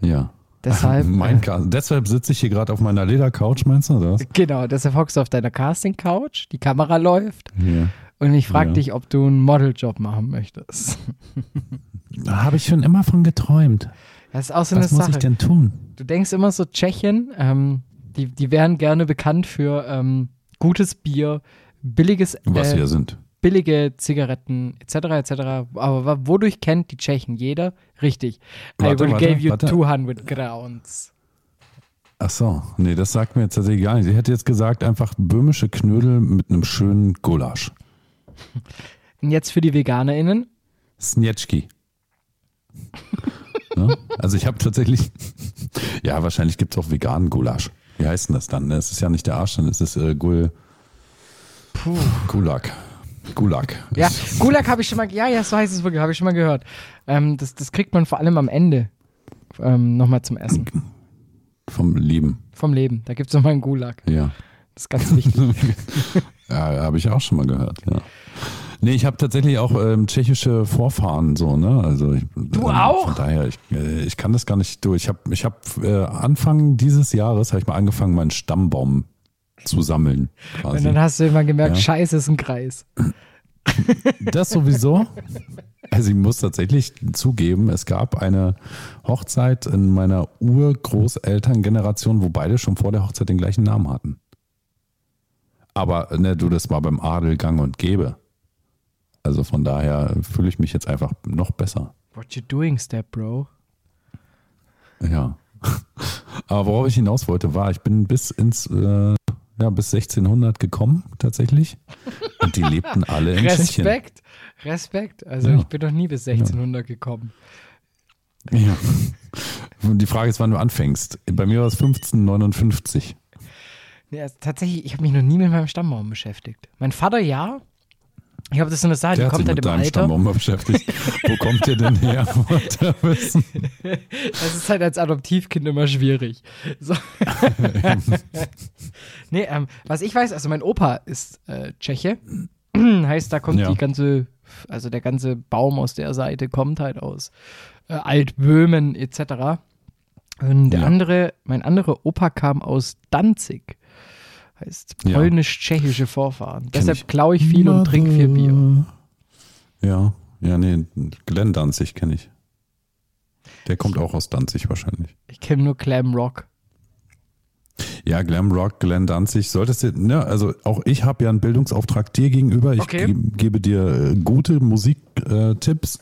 Ja. Deshalb. mein äh, Deshalb sitze ich hier gerade auf meiner Ledercouch, meinst du das? Genau, deshalb hockst du auf deiner Casting-Couch, die Kamera läuft Ja. und ich frage Ja. dich, ob du einen Modeljob machen möchtest. Da habe ich schon immer von geträumt. Das ist auch so Was eine muss Sache. ich denn tun? Du denkst immer so, Tschechien, ähm, die, die wären gerne bekannt für ähm, gutes Bier, billiges, Was äh, wir sind. Billige Zigaretten, etc., etc. Aber wodurch kennt die Tschechen jeder? Richtig. Warte, I will warte, give you warte. 200 Grounds. Ach so, nee, das sagt mir jetzt tatsächlich gar nicht. Sie hätte jetzt gesagt, einfach böhmische Knödel mit einem schönen Gulasch. Und jetzt für die VeganerInnen. Snetschki. ne? Also ich habe tatsächlich, ja, wahrscheinlich gibt es auch veganen Gulasch. Wie heißt denn das dann? Es ist ja nicht der Arsch, dann ist es äh, Gul, Puh. Gulag. Gulag. Ja, Gulag habe ich schon mal, ja, ja, so heißt es wirklich, habe ich schon mal gehört. Ähm, das, das kriegt man vor allem am Ende ähm, nochmal zum Essen. Vom Lieben, Vom Leben. Da gibt es nochmal einen Gulag. ja. Das ist ganz wichtig. Ja, habe ich auch schon mal gehört, ja. Nee, ich habe tatsächlich auch ähm, tschechische Vorfahren so, ne? Also ich, Du ähm, auch? Von daher, ich, äh, ich kann das gar nicht durch. Ich habe ich hab, äh, Anfang dieses Jahres habe ich mal angefangen, meinen Stammbaum zu sammeln. Und Quasi. dann hast du immer gemerkt, Ja. scheiße, ist ein Kreis. Das sowieso. Also ich muss tatsächlich zugeben, es gab eine Hochzeit in meiner Urgroßelterngeneration, wo beide schon vor der Hochzeit den gleichen Namen hatten. Aber ne, du, das war beim Adel gang und gäbe. Also von daher fühle ich mich jetzt einfach noch besser. What you doing, Step Bro? Ja. Aber worauf ich hinaus wollte, war, ich bin bis ins, äh, ja, bis 1600 gekommen, tatsächlich. Und die lebten alle in Tschechien. Respekt. Respekt. Also Ja. ich bin noch nie bis 1600 gekommen. Ja. Und die Frage ist, wann du anfängst. Bei mir war es 1559. Nee, also tatsächlich, ich habe mich noch nie mit meinem Stammbaum beschäftigt. Mein Vater ja. Ich glaube, das ist so eine Sache, die Der sich kommt halt mit im Alter. Stammbaum mal beschäftigt. Wo kommt der denn her? Er. Das ist halt als Adoptivkind immer schwierig. So. nee, ähm, was ich weiß, also mein Opa ist äh, Tscheche. heißt, da kommt Ja. die ganze, also der ganze Baum aus der Seite kommt halt aus äh, Altböhmen etc. Und der Ja. andere, mein anderer Opa kam aus Danzig. Heißt Ja. polnisch-tschechische Vorfahren. Kenn Deshalb ich. klaue ich viel und trinke viel Bier. Ja, ja, nee, Glenn Danzig kenne ich. Der kommt auch aus Danzig wahrscheinlich. Ich kenne nur Glam Rock. Ja, Glam Rock, Glenn Danzig, solltest du, ne, also auch ich habe ja einen Bildungsauftrag dir gegenüber. Ich Okay. ge gebe dir äh, gute Musiktipps.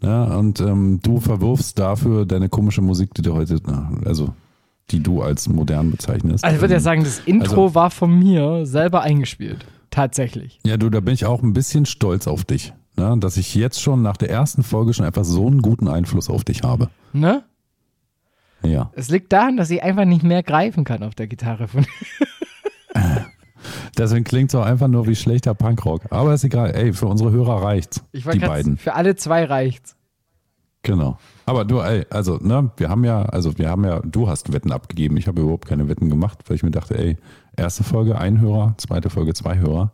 Ne, und ähm, du verwirfst dafür deine komische Musik, die du heute, na, also die du als modern bezeichnest. Also ich würde ja Ähm, sagen, das Intro also- war von mir selber eingespielt. Tatsächlich. Ja, du, da bin ich auch ein bisschen stolz auf dich, ne, dass ich jetzt schon nach der ersten Folge schon einfach so einen guten Einfluss auf dich habe. Ne? Ja. Es liegt daran, dass ich einfach nicht mehr greifen kann auf der Gitarre. Von Deswegen klingt es auch einfach nur wie schlechter Punkrock. Aber ist egal, ey, für unsere Hörer reicht's. ich die beiden. Für alle zwei reicht's. Genau. Aber du, ey, also, ne, wir haben ja, also wir haben ja, du hast Wetten abgegeben. Ich habe überhaupt keine Wetten gemacht, weil ich mir dachte, ey, erste Folge ein Hörer, zweite Folge zwei Hörer.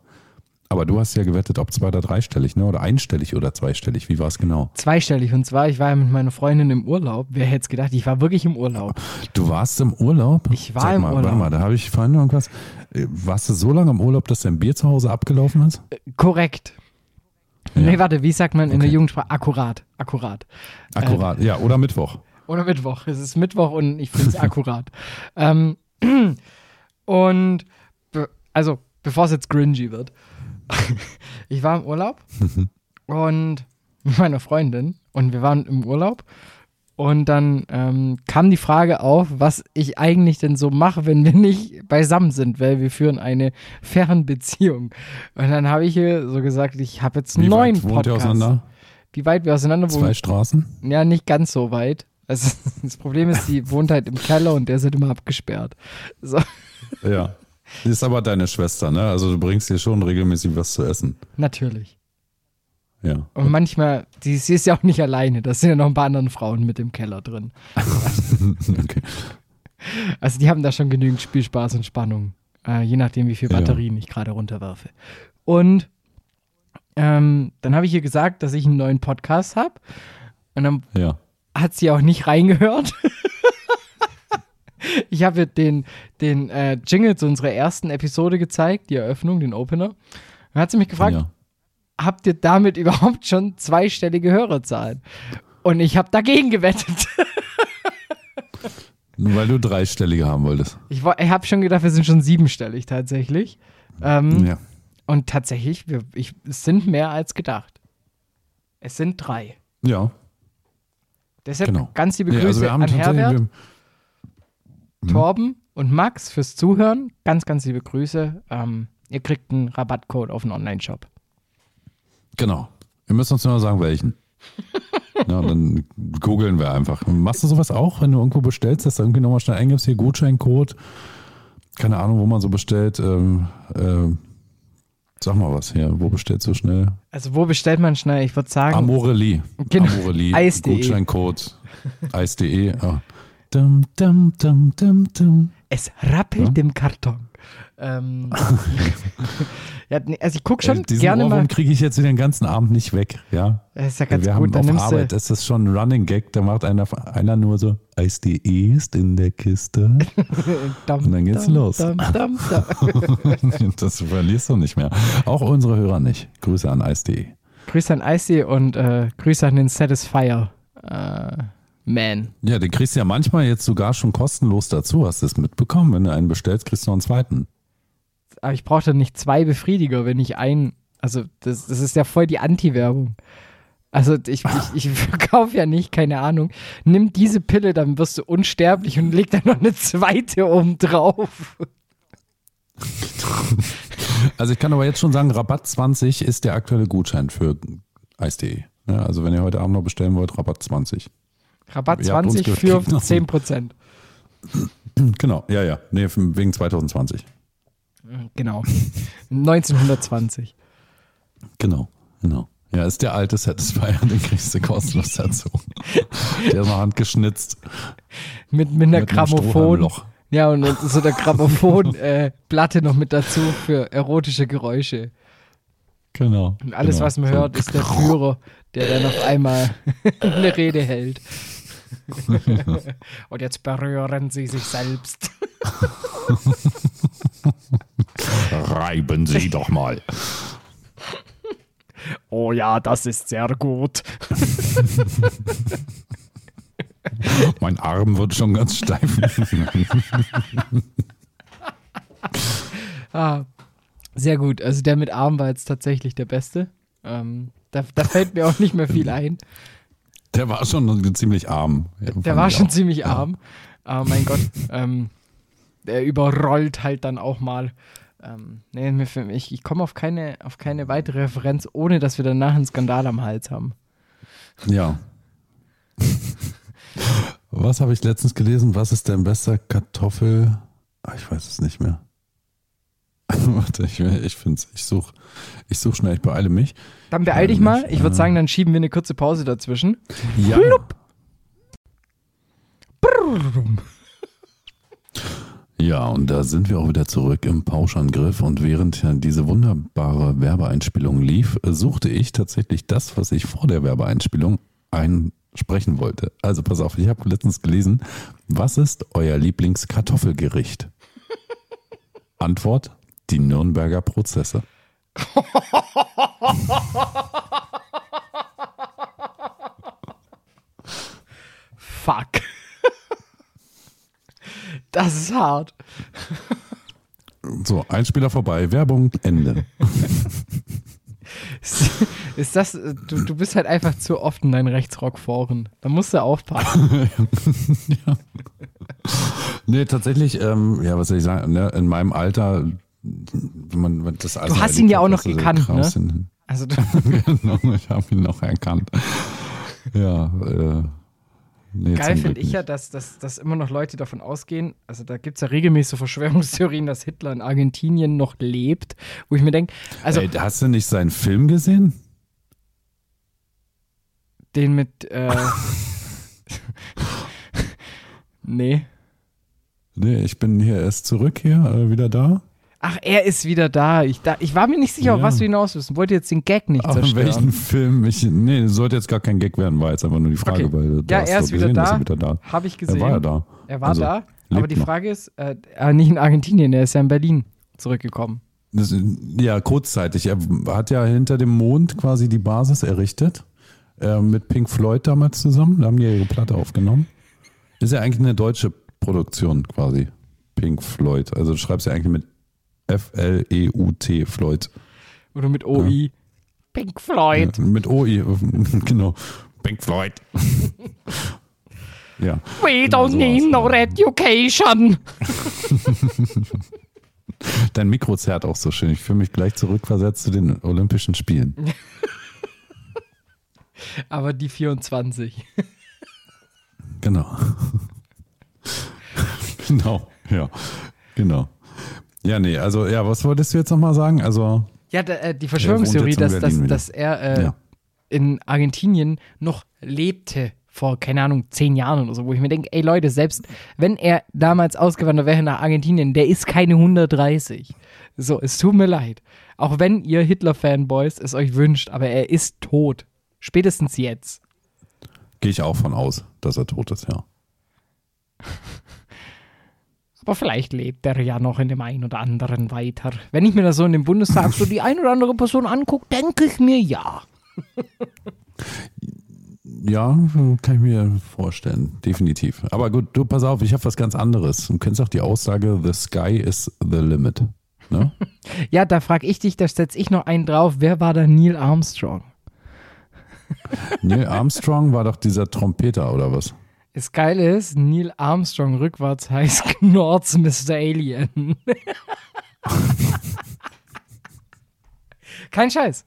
Aber du hast ja gewettet, ob zwei- oder dreistellig, ne? Oder einstellig oder zweistellig. Wie war es genau? Zweistellig. Und zwar, ich war ja mit meiner Freundin im Urlaub. Wer hätte es gedacht? Ich war wirklich im Urlaub. Du warst im Urlaub? Ich war Sag im mal, Urlaub. Warte mal, da habe ich vorhin noch irgendwas. Äh, Warst du so lange im Urlaub, dass dein Bier zu Hause abgelaufen ist? Korrekt. Ja. Nee, warte, wie sagt man in der Okay. Jugendsprache? Akkurat. Akkurat. Akkurat, ja, oder Mittwoch. Oder Mittwoch. Es ist Mittwoch und ich finde es akkurat. Ähm, und be also, bevor es jetzt cringy wird. ich war im Urlaub und mit meiner Freundin und wir waren im Urlaub. Und dann ähm, kam die Frage auf, was ich eigentlich denn so mache, wenn wir nicht beisammen sind, weil wir führen eine Fernbeziehung. Und dann habe ich ihr so gesagt, ich habe jetzt einen Wie neuen weit wohnt ihr Podcast. auseinander? Wie weit wir auseinander wohnen? Zwei Straßen? Ja, nicht ganz so weit. Also, das Problem ist, die wohnt halt im Keller und der ist halt immer abgesperrt. So, Ja. Die ist aber deine Schwester, ne? Also du bringst dir schon regelmäßig was zu essen. natürlich. Ja. Und manchmal, die, sie ist ja auch nicht alleine, da sind ja noch ein paar andere Frauen mit im Keller drin. okay. Also die haben da schon genügend Spielspaß und Spannung, äh, je nachdem, wie viel Ja. Batterien ich gerade runterwerfe. Und ähm, dann habe ich ihr gesagt, dass ich einen neuen Podcast habe. Und dann Ja. hat sie auch nicht reingehört. ich habe ihr den, den äh, Jingle zu unserer ersten Episode gezeigt, die Eröffnung, den Opener. Dann hat sie mich gefragt, ja. habt ihr damit überhaupt schon zweistellige Hörerzahlen? Und ich habe dagegen gewettet. Nur weil du dreistellige haben wolltest. Ich, ich habe schon gedacht, wir sind schon siebenstellig tatsächlich. Ähm, Ja. Und tatsächlich, wir, ich, es sind mehr als gedacht. Es sind drei. Ja. Deshalb Genau. ganz liebe Nee, Grüße also wir haben an Herbert, wir- Torben und Max fürs Zuhören. Ganz, ganz liebe Grüße. Ähm, ihr kriegt einen Rabattcode auf den Online-Shop. Genau. Wir müssen uns nur sagen, welchen. ja, dann googeln wir einfach. Machst du sowas auch, wenn du irgendwo bestellst, dass du irgendwie nochmal schnell eingibst, hier Gutscheincode, keine Ahnung, wo man so bestellt, ähm, ähm, sag mal was hier, wo bestellst du schnell? Also wo bestellt man schnell? Ich würde sagen, Amorelie. Genau. Amorelie. Eis.de. Gutscheincode. Eis.de. Ja. Dum, dum, dum, dum, dum. es rappelt Ja? im Karton. Ähm, ja, nee, also ich gucke schon Diesen gerne Ohrwurm mal. kriege ich jetzt den ganzen Abend nicht weg. Ja. Das ist ja ganz wir gut. haben Dann auf Arbeit, du, das ist schon ein Running Gag, da macht einer, einer nur so, Eis.de ist in der Kiste. Dam, Und dann geht's dam, los. Dam. das verlierst du nicht mehr. Auch unsere Hörer nicht. Grüße an Eis.de. Grüße an Icy und äh, Grüße an den Satisfier äh, Man. Ja, den kriegst du ja manchmal jetzt sogar schon kostenlos dazu. Hast du es mitbekommen? Wenn du einen bestellst, kriegst du noch einen zweiten. Aber ich brauche dann nicht zwei Befriediger, wenn ich einen. Also, das, das ist ja voll die Anti-Werbung. Also, ich, ich, ich verkaufe ja nicht, keine Ahnung. Nimm diese Pille, dann wirst du unsterblich und leg dann noch eine zweite oben drauf. Also ich kann aber jetzt schon sagen, Rabatt 20 ist der aktuelle Gutschein für Eis.de. Ja, also wenn ihr heute Abend noch bestellen wollt, Rabatt 20. Rabatt Ihr habt uns 20 für gekriegt. 10%. Genau, ja, ja. Nee, wegen 2020. Genau. 1920. Genau, genau. Ja, ist der alte Satisfier, den kriegst du kostenlos dazu. Der ist noch handgeschnitzt. Mit, mit einer mit Grammophon. Ja, und, so der Grammophon-Platte äh, noch mit dazu für erotische Geräusche. Genau. Und alles, genau. was man hört, ist der Führer, der dann auf einmal eine Rede hält. und jetzt berühren sie sich selbst. Reiben Sie doch mal. Oh ja, das ist sehr gut. Mein Arm wird schon ganz steif. Ah, sehr gut. Also der mit Arm war jetzt tatsächlich der beste. Ähm, da, da fällt mir auch nicht mehr viel ein. Der war schon ziemlich arm. Der war schon ziemlich arm. Aber mein Gott, ähm, der überrollt halt dann auch mal. Ähm, nee, mich, ich komme auf keine, auf keine weitere Referenz, ohne dass wir danach einen Skandal am Hals haben. Ja. Was habe ich letztens gelesen? Was ist dein bester Kartoffel? Ah, ich weiß es nicht mehr. Warte, ich, ich finde es. Ich suche ich such schnell, ich beeile mich. Dann beeil dich mal. Ich würde Äh. sagen, dann schieben wir eine kurze Pause dazwischen. Ja. Ja, und da sind wir auch wieder zurück im Pauschangriff. Und während diese wunderbare Werbeeinspielung lief, suchte ich tatsächlich das, was ich vor der Werbeeinspielung einsprechen wollte. Also pass auf, ich habe letztens gelesen, was ist euer Lieblingskartoffelgericht? Antwort, die Nürnberger Prozesse. Fuck. Das ist hart. So, Einspieler vorbei, Werbung, Ende. Ist, das, du, du bist halt einfach zu oft in deinen Rechtsrock-Foren. Da musst du aufpassen. ja. Nee, tatsächlich, ähm, ja, was soll ich sagen, ne, in meinem Alter, wenn man das Du hast ihn ja auch noch gekannt, ne? Also genau, ich habe ihn noch erkannt. Ja, äh, Nee, Geil finde ich ja, dass, dass, dass immer noch Leute davon ausgehen, also da gibt es ja regelmäßig so Verschwörungstheorien, dass Hitler in Argentinien noch lebt, wo ich mir denke, also. Ey, hast du nicht seinen Film gesehen? Den mit, äh. nee. Nee, ich bin hier erst zurück hier, äh, wieder da. Ach, er ist wieder da. Ich, da, ich war mir nicht sicher, ja. auf was du hinaus wissen. Wollte jetzt den Gag nicht Ach, zerstören. welchen Film? Ich, nee, sollte jetzt gar kein Gag werden, war jetzt einfach nur die Frage. Okay. Weil ja, er ist, wieder gesehen, da. wieder da. Habe ich gesehen. Er war ja da. Er war also, da. Aber die Frage ist, äh, äh, nicht in Argentinien, er ist ja in Berlin zurückgekommen. Das, ja, kurzzeitig. Er hat ja hinter dem Mond quasi die Basis errichtet. Äh, mit Pink Floyd damals zusammen. Da haben die ihre Platte aufgenommen. Ist ja eigentlich eine deutsche Produktion quasi. Pink Floyd. Also du schreibst ja eigentlich mit F-L-E-U-T, Floyd. Oder mit O-I. Ja. Pink Floyd. Ja, mit O-I, genau. Pink Floyd. ja. We don't so need no education. Dein Mikro zerrt auch so schön. Ich fühle mich gleich zurückversetzt zu den Olympischen Spielen. Aber die 24. Genau. genau, ja. Genau. Ja, nee, also ja, was wolltest du jetzt nochmal sagen? Also. Ja, da, äh, die Verschwörungstheorie, dass, dass, dass er äh, ja. in Argentinien noch lebte vor, keine Ahnung, zehn Jahren oder so, wo ich mir denke, ey Leute, selbst wenn er damals ausgewandert wäre nach Argentinien, der ist keine 130. So, es tut mir leid. Auch wenn ihr Hitler-Fanboys es euch wünscht, aber er ist tot. Spätestens jetzt. Gehe ich auch von aus, dass er tot ist, ja. Aber vielleicht lebt er ja noch in dem einen oder anderen weiter. Wenn ich mir das so in dem Bundestag so die ein oder andere Person angucke, denke ich mir ja. Ja, kann ich mir vorstellen, definitiv. Aber gut, du pass auf, ich habe was ganz anderes. Du kennst auch die Aussage, the sky is the limit. Ne? ja, da frage ich dich, da setze ich noch einen drauf. Wer war da Neil Armstrong? Neil Armstrong war doch dieser Trompeter oder was? Das Geile ist, Neil Armstrong rückwärts heißt Knorz Mr. Alien. Kein Scheiß.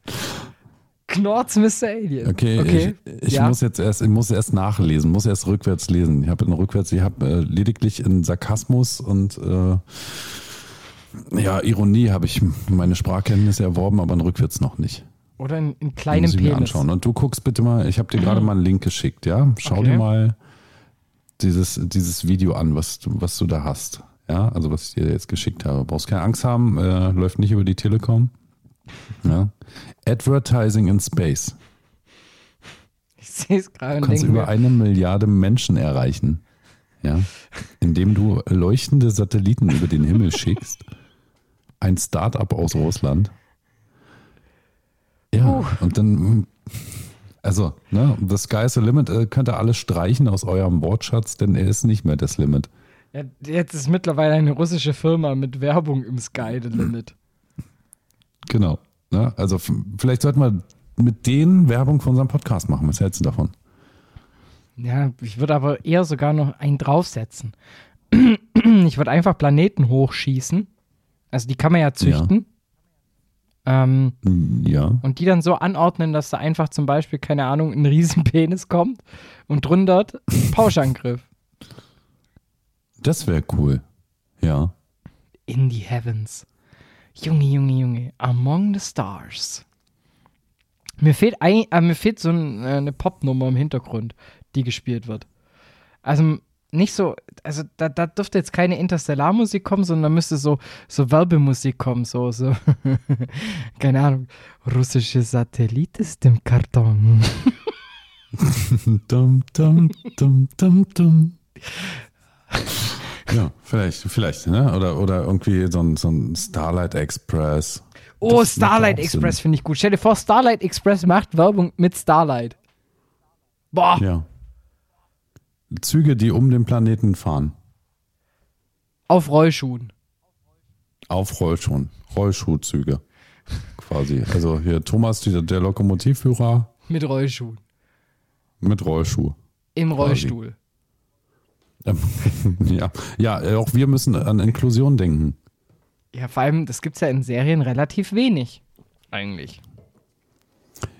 Knorz Mr. Alien. Okay, okay. ich, ich ja. muss jetzt erst, ich muss erst nachlesen, muss erst rückwärts lesen. Ich habe in rückwärts, ich habe äh, lediglich in Sarkasmus und äh, ja, Ironie habe ich meine Sprachkenntnisse erworben, aber in rückwärts noch nicht. Oder in, in kleinem muss ich Penis. Mir anschauen. Und du guckst bitte mal, ich habe dir gerade mal einen Link geschickt, ja? Schau okay. dir mal dieses, dieses Video an, was du, was du da hast. Ja, also was ich dir jetzt geschickt habe. Brauchst keine Angst haben, äh, läuft nicht über die Telekom. Ja. Advertising in Space. Ich sehe es gerade. Du kannst über eine Milliarde Menschen erreichen. Ja. Indem du leuchtende Satelliten über den Himmel schickst. Ein Start-up aus Russland. Ja, uh. und dann also, ne, the sky is the limit, äh, könnt ihr alles streichen aus eurem Wortschatz, denn er ist nicht mehr das Limit. Ja, jetzt ist mittlerweile eine russische Firma mit Werbung im Sky the Limit. Genau. Ne? Also vielleicht sollten wir mit denen Werbung für unseren Podcast machen. Was hältst du davon? Ja, ich würde aber eher sogar noch einen draufsetzen. Ich würde einfach Planeten hochschießen. Also die kann man ja züchten. Ähm, ja. Und die dann so anordnen, dass da einfach zum Beispiel, keine Ahnung, ein Riesenpenis kommt und drunter Pauschangriff. Das wäre cool. Ja. In the heavens. Junge, Junge, Junge. Among the stars. Mir fehlt, ein, äh, mir fehlt so ein, äh, eine Popnummer im Hintergrund, die gespielt wird. Also nicht so, also da, da dürfte jetzt keine Interstellarmusik kommen, sondern da müsste so, so Werbemusik kommen, so, so, keine Ahnung, russische Satellit ist im Karton. dum, dum, dum, dum, dum. Ja, vielleicht, vielleicht, ne? Oder, oder irgendwie so ein, so ein Starlight Express. Oh, Das Starlight Express finde ich gut. Stell dir vor, Starlight Express macht Werbung mit Starlight. Boah, Ja. Züge, die um den Planeten fahren. auf Rollschuhen. Auf Rollschuhen. Rollschuhzüge. Quasi. Also hier Thomas, die, der Lokomotivführer Mit Rollschuhen. mit Rollschuh. Im. Rollstuhl. Ähm, ja. ja, äh, auch wir müssen an Inklusion denken. Ja, vor allem, das gibt es ja in Serien relativ wenig. Eigentlich.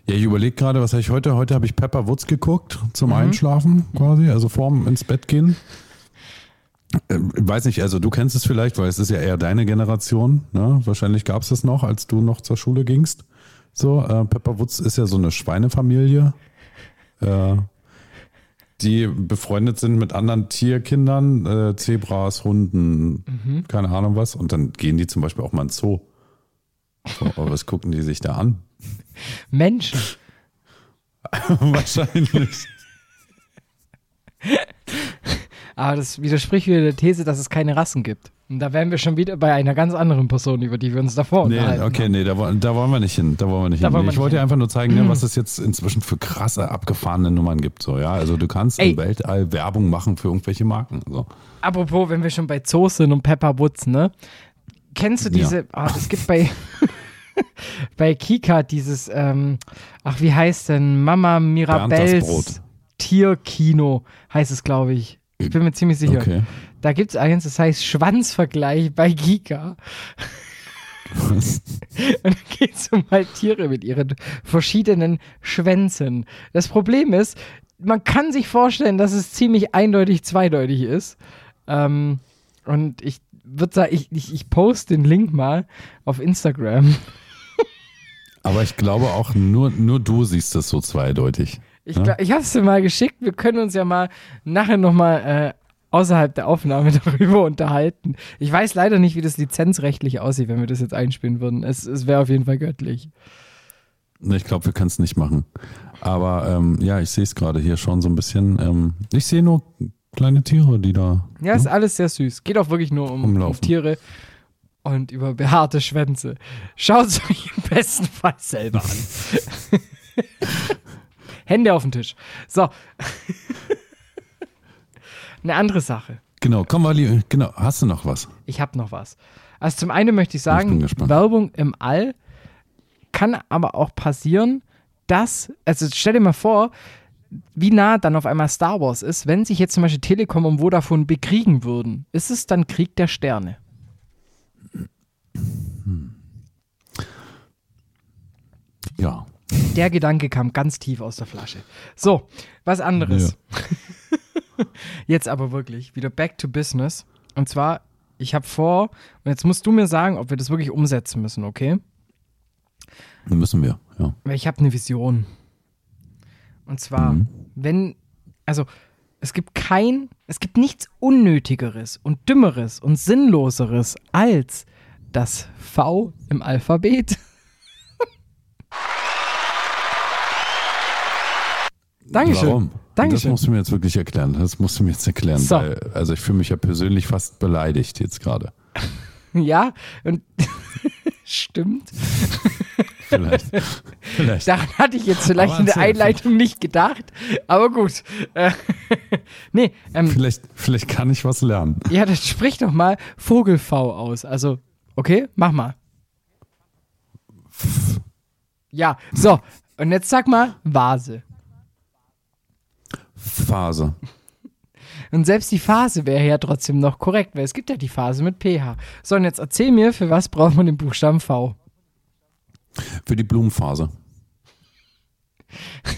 Ja, ich überlege gerade, was habe ich heute? Heute habe ich Pepper Woods geguckt zum Mhm. Einschlafen quasi, also vorm ins Bett gehen. Ähm, weiß nicht, also du kennst es vielleicht, weil es ist ja eher deine Generation. Ne? Wahrscheinlich gab es das noch, als du noch zur Schule gingst. So, äh, Pepper Woods ist ja so eine Schweinefamilie, äh, die befreundet sind mit anderen Tierkindern, äh, Zebras, Hunden, Mhm. keine Ahnung was. Und dann gehen die zum Beispiel auch mal ins Zoo. Aber was gucken die sich da an? Menschen. Wahrscheinlich. Aber das widerspricht wieder der These, dass es keine Rassen gibt. Und da wären wir schon wieder bei einer ganz anderen Person, über die wir uns davor Nee, unterhalten. okay, haben. nee, da, wollen- da wollen wir nicht hin. Da wollen wir nicht Da hin. Nee, wir ich nicht wollte dir einfach nur zeigen, ne, was es jetzt inzwischen für krasse, abgefahrene Nummern gibt. So, ja? Also du kannst Ey. im Weltall Werbung machen für irgendwelche Marken. So. Apropos, wenn wir schon bei Zoos sind und Pepper Woods, ne? Kennst du diese, ah, es gibt bei, bei Kika dieses, ähm, ach, wie heißt denn, Mama Mirabells Brot. Tierkino, heißt es, glaube ich. Ich bin mir ziemlich sicher. Okay. Da gibt es eins, das heißt Schwanzvergleich bei Kika. Und da geht es um halt Tiere mit ihren verschiedenen Schwänzen. Das Problem ist, man kann sich vorstellen, dass es ziemlich eindeutig zweideutig ist. Ähm, und ich würde sagen, ich, ich, ich poste den Link mal auf Instagram. Aber ich glaube auch, nur, nur du siehst das so zweideutig. Ich, Ja. glaub, ich habe es dir mal geschickt. Wir können uns ja mal nachher nochmal äh, außerhalb der Aufnahme darüber unterhalten. Ich weiß leider nicht, wie das lizenzrechtlich aussieht, wenn wir das jetzt einspielen würden. Es, es wäre auf jeden Fall göttlich. Ich glaube, wir können es nicht machen. Aber ähm, ja, ich sehe es gerade hier schon so ein bisschen. Ähm, ich sehe nur kleine Tiere, die da. Ja, ist alles sehr süß. Geht auch wirklich nur um, um. Tiere und über behaarte Schwänze. Schaut es euch im besten Fall selber an. Hände auf den Tisch. So. Eine andere Sache. Genau, komm mal, genau. Hast du noch was? Ich habe noch was. Also zum einen möchte ich Ich sagen, gespannt. Werbung im All kann aber auch passieren, dass, also stell dir mal vor, wie nah dann auf einmal Star Wars ist, wenn sich jetzt zum Beispiel Telekom und Vodafone bekriegen würden. Ist es dann Krieg der Sterne? Ja. Der Gedanke kam ganz tief aus der Flasche. So, was anderes. jetzt aber wirklich wieder back to business. Und zwar, ich habe vor, und jetzt musst du mir sagen, ob wir das wirklich umsetzen müssen, okay? Müssen wir, ja. Weil ich habe eine Vision. Und zwar, Mhm. wenn, also es gibt kein, es gibt nichts Unnötigeres und Dümmeres und Sinnloseres als das V im Alphabet. Dankeschön. Warum? Dankeschön. Das musst du mir jetzt wirklich erklären. Das musst du mir jetzt erklären. So. Weil, also ich fühle mich ja persönlich fast beleidigt jetzt gerade. Ja, und stimmt. Vielleicht. Vielleicht. Daran hatte ich jetzt vielleicht in der. Einleitung nicht gedacht. Aber gut. Äh, nee, ähm, Vielleicht, vielleicht kann ich was lernen. ja, das spricht doch mal Vogel-V aus. Also, okay, mach mal. Ja, so. Und jetzt sag mal Vase. Phase. Und selbst die Phase wäre ja trotzdem noch korrekt, weil es gibt ja die Phase mit pH. So, und jetzt erzähl mir, für was braucht man den Buchstaben V? Für die Blumenphase.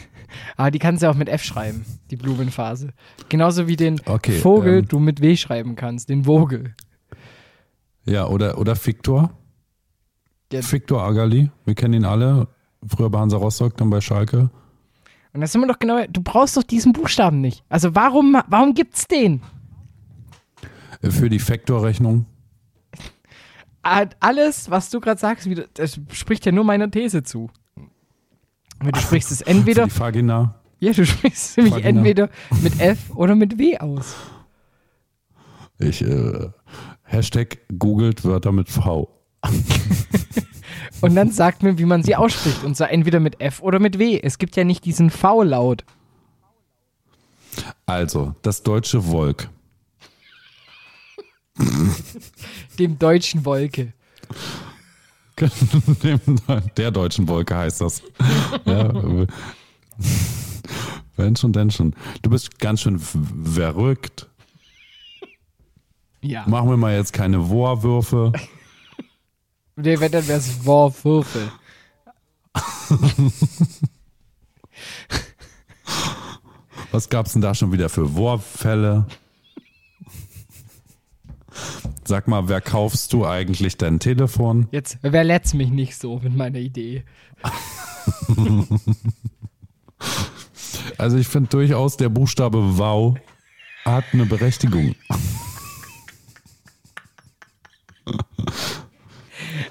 Ah, die kannst du ja auch mit F schreiben, die Blumenphase. Genauso wie den Okay, Vogel ähm, du mit W schreiben kannst, den Vogel. Ja, oder, oder Victor. Ja. Victor Agali. Wir kennen ihn alle. Früher bei Hansa Rostock, dann bei Schalke. Und das sind wir doch genau, du brauchst doch diesen Buchstaben nicht. Also warum, warum gibt's den? Für die Vektorrechnung. Alles, was du gerade sagst, wieder, das spricht ja nur meiner These zu. Weil Du sprichst es entweder. Für die Vagina. Ja, du sprichst es nämlich Vagina. entweder mit F oder mit W aus. Ich, äh, Hashtag googelt Wörter mit V. Und dann sagt mir, wie man sie ausspricht. Und zwar entweder mit F oder mit W. Es gibt ja nicht diesen V-Laut. Also, das deutsche Volk. Dem deutschen Wolke. Der deutschen Wolke heißt das. ja, wenn schon, denn schon. Du bist ganz schön verrückt. Ja. Machen wir mal jetzt keine Vorwürfe. Nee, wenn, dann wäre es Vorwürfe. Was gab's denn da schon wieder für Vorfälle? Sag mal, wer kaufst du eigentlich dein Telefon? Jetzt verletz mich nicht so mit meiner Idee. Also ich finde durchaus, der Buchstabe Wow hat eine Berechtigung.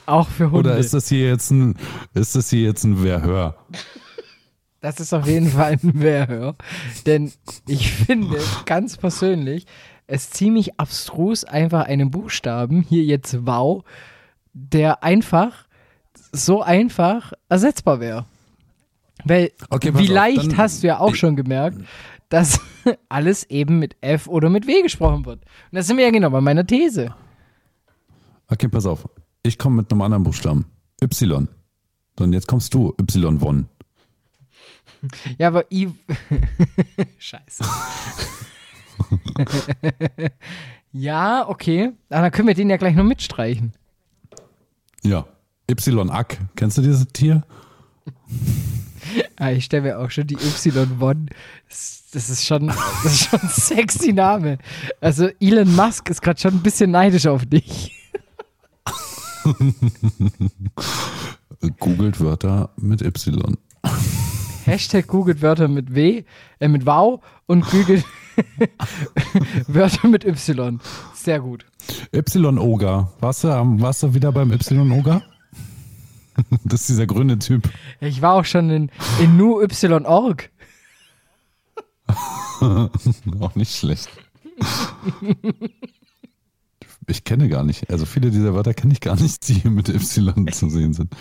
Auch für Hunde. Oder ist das hier jetzt ein, ist das hier jetzt ein Verhör? Das ist auf jeden Fall ein Verhör. Denn ich finde ganz persönlich es ziemlich abstrus, einfach einen Buchstaben, hier jetzt Wow, der einfach so einfach ersetzbar wäre. Weil Okay, wie auf, leicht hast du ja auch schon gemerkt, dass alles eben mit F oder mit W gesprochen wird. Und da sind wir ja genau bei meiner These. Okay, pass auf. Ich komme mit einem anderen Buchstaben. Y. Und jetzt kommst du, Y-Won. Ja, aber I. Scheiße. ja, okay. Aber dann können wir den ja gleich noch mitstreichen. Ja. Y-Ack. Kennst du dieses Tier? Ah, ich stelle mir auch schon die Y-One. Das, das ist schon, das ist schon ein sexy Name. Also Elon Musk ist gerade schon ein bisschen neidisch auf dich. Googelt Wörter mit Y. Hashtag googelt Wörter mit W, äh, mit Wow und googelt Wörter mit Y. Sehr gut. Y-Oga. Warst du, am- warst du wieder beim Y-Oga? Das ist dieser grüne Typ. Ich war auch schon in, in Nu Y-Org. Auch nicht schlecht. Ich kenne gar nicht, also viele dieser Wörter kenne ich gar nicht, die hier mit Y zu sehen sind.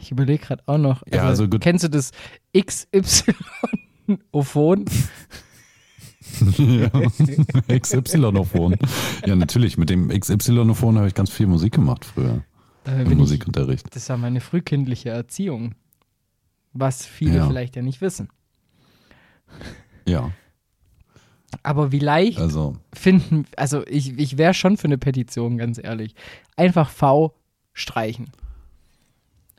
Ich überlege gerade auch noch. Ja, also gut. Kennst du das XY-Ophon? Ja. XY-Ophon. Ja, natürlich, mit dem XY-Ophon habe ich ganz viel Musik gemacht früher. Im bin ich, Musikunterricht. das war meine frühkindliche Erziehung. Was viele Ja. vielleicht ja nicht wissen. Ja, Aber wie leicht also finden, also ich, ich wäre schon für eine Petition, ganz ehrlich. Einfach V streichen.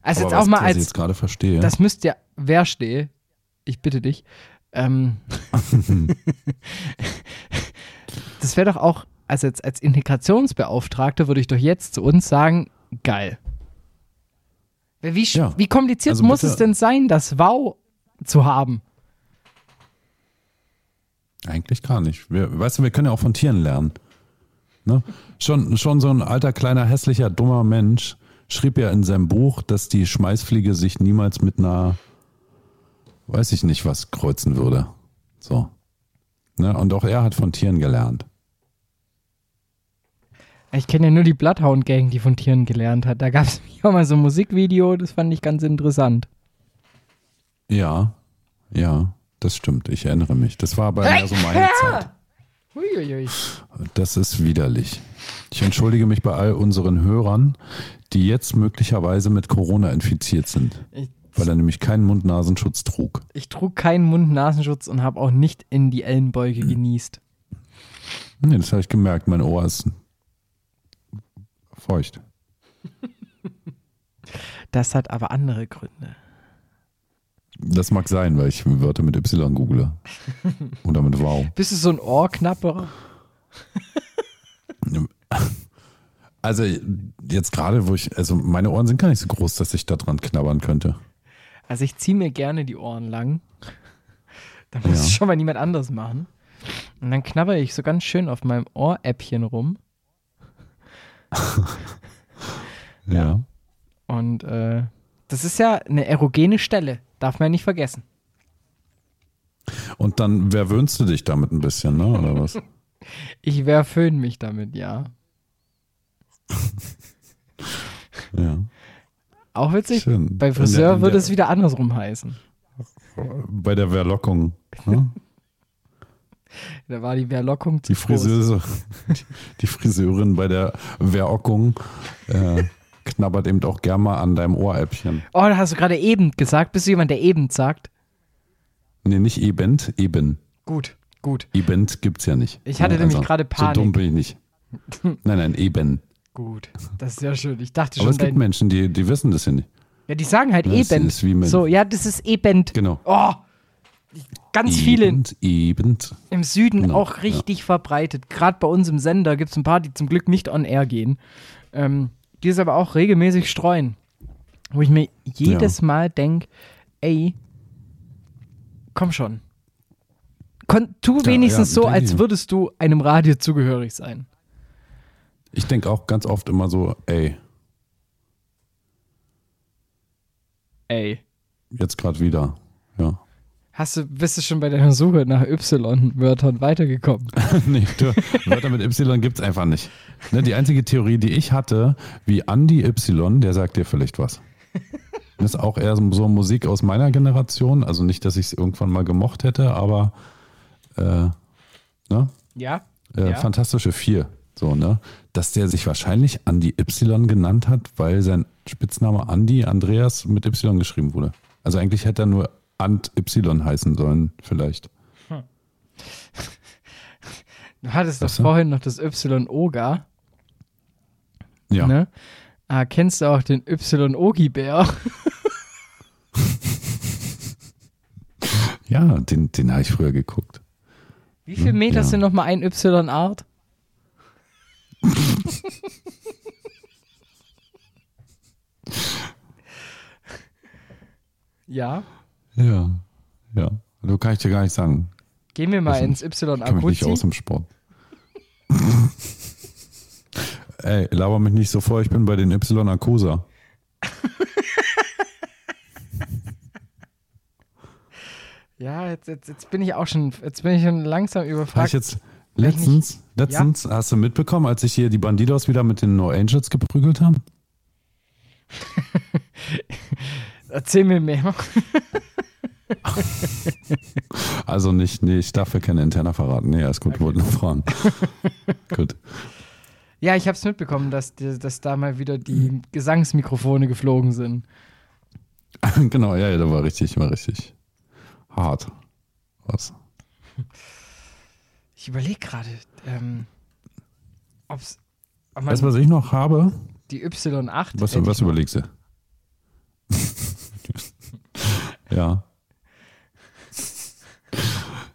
Also aber jetzt auch mal was ich als, jetzt gerade verstehe. das müsste ja, wer stehe, ich bitte dich, ähm, das wäre doch auch, also jetzt als Integrationsbeauftragter würde ich doch jetzt zu uns sagen, geil. Wie, Ja. wie kompliziert Also muss es denn sein, das Wow zu haben? Eigentlich gar nicht. Wir, weißt du, wir können ja auch von Tieren lernen. Ne? Schon, schon so ein alter, kleiner, hässlicher, dummer Mensch schrieb ja in seinem Buch, dass die Schmeißfliege sich niemals mit einer, weiß ich nicht was, kreuzen würde. So. Ne? Und auch er hat von Tieren gelernt. Ich kenne ja nur die Bloodhound Gang, die von Tieren gelernt hat. Da gab es auch mal so ein Musikvideo, das fand ich ganz interessant. Ja, ja, das stimmt. Ich erinnere mich. Das war aber mehr so meine Zeit. Uiuiui. Das ist widerlich. Ich entschuldige mich bei all unseren Hörern, die jetzt möglicherweise mit Corona infiziert sind, Ich, weil er nämlich keinen Mund-Nasenschutz trug. ich trug keinen Mund-Nasenschutz und habe auch nicht in die Ellenbeuge genießt. Nee, das habe ich gemerkt. Mein Ohr ist feucht. Das hat aber andere Gründe. Das mag sein, weil ich Wörter mit Y google. Oder mit Wow. Bist du so ein Ohrknapperer? Also jetzt gerade, wo ich, also meine Ohren sind gar nicht so groß, dass ich da dran knabbern könnte. Also ich ziehe mir gerne die Ohren lang. Da muss Ja. es schon mal niemand anderes machen. Und dann knabber ich so ganz schön auf meinem Ohräppchen rum. Ja. Und äh, das ist ja eine erogene Stelle. Darf man ja nicht vergessen. Und dann verwöhnst du dich damit ein bisschen, ne? Oder was? Ich verföhn mich damit, ja. Ja. Auch witzig. Schön. Bei der- Friseur würde es wieder andersrum heißen. Bei der Verlockung. Ne? Da war die Verlockung zu Die. Friseuse, die, die Friseurin bei der Verockung äh, knabbert eben auch gern mal an deinem Ohräppchen. Oh, da hast du gerade eben gesagt. Bist du jemand, der eben sagt? Nee, nicht eben, eben. Gut, gut. Eben gibt's ja nicht. Ich hatte Ja, nämlich gerade Panik. So dumm bin ich nicht. Nein, nein, eben. Gut. Das ist ja schön. Ich dachte Aber schon, es gibt Menschen, die, die wissen das ja nicht. ja, die sagen halt Das eben. ist wie so, ja, das ist eben. Genau. Oh, ganz viele Eben, eben. im Süden Genau, auch richtig verbreitet. Gerade bei uns im Sender gibt es ein paar, die zum Glück nicht on air gehen, ähm, die es aber auch regelmäßig streuen. Wo ich mir jedes Mal denke, ey, komm schon. Kon tu Ja, wenigstens ja, so, als würdest du einem Radio zugehörig sein. Ich denke auch ganz oft immer so, ey, Ey. jetzt gerade wieder. Ja. Hast du, bist du schon bei deiner Suche nach Y-Wörtern weitergekommen? nee, du, Wörter mit Y gibt's einfach nicht. Ne, die einzige Theorie, die ich hatte, wie Andy Y, der sagt dir vielleicht was. Das ist auch eher so Musik aus meiner Generation. Also nicht, dass ich es irgendwann mal gemocht hätte, aber äh, ne? Ja. Äh, Ja. Fantastische Vier. So, ne? Dass der sich wahrscheinlich Andy Y genannt hat, weil sein Spitzname Andy Andreas mit Y geschrieben wurde. Also eigentlich hätte er nur Ant Y heißen sollen, vielleicht. Du hattest doch vorhin noch das Y-Oga. Ja. Ne? Ah, kennst du auch den Y-Ogi-Bär? Ja, den, den habe ich früher geguckt. Wie viele Meter ja. sind nochmal ein Y-Art? Ja. Ja, ja. Du kann ich dir gar nicht sagen. Gehen wir mal ins Ich kenne mich nicht aus im Sport. Ey, laber mich nicht so vor, ich bin bei den Y Akusa. Ja, jetzt, jetzt, jetzt bin ich auch schon, jetzt bin ich schon langsam War ich überfragt. jetzt letztens, letztens hast du mitbekommen, als sich hier die Bandidos wieder mit den No Angels geprügelt haben? Erzähl mir mehr. Also nicht, nee, ich darf ja keine interner verraten. Nee, alles gut, wollten nur fragen. gut. Ja, ich habe es mitbekommen, dass, dass da mal wieder die Gesangsmikrofone geflogen sind. genau, ja, ja, da war richtig, war richtig hart. Was? Ich überlege gerade, ähm, ob Weißt du, man was ich noch habe? die Y8. Was, was überlegst du? ja.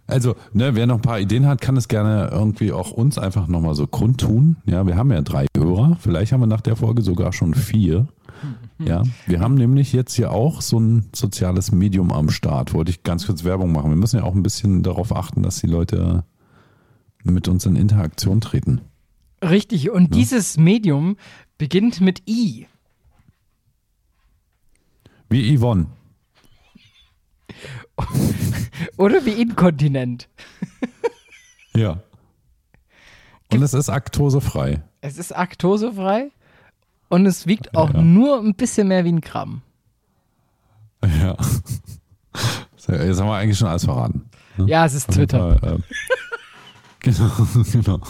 Also, ne, wer noch ein paar Ideen hat, kann es gerne irgendwie auch uns einfach nochmal so kundtun. Ja, wir haben ja drei Hörer. Vielleicht haben wir nach der Folge sogar schon vier. Ja, wir haben nämlich jetzt hier auch so ein soziales Medium am Start. Wollte ich ganz kurz Werbung machen. Wir müssen ja auch ein bisschen darauf achten, dass die Leute mit uns in Interaktion treten. Richtig, und dieses Medium beginnt mit I. Wie Yvonne. Oder wie Inkontinent. Ja. Und es ist aktosefrei. Es ist laktosefrei und es wiegt auch Ja. nur ein bisschen mehr wie ein Gramm. Ja. Jetzt haben wir eigentlich schon alles verraten. ne? Ja, es ist Auf Twitter. Fall, ähm, genau, genau.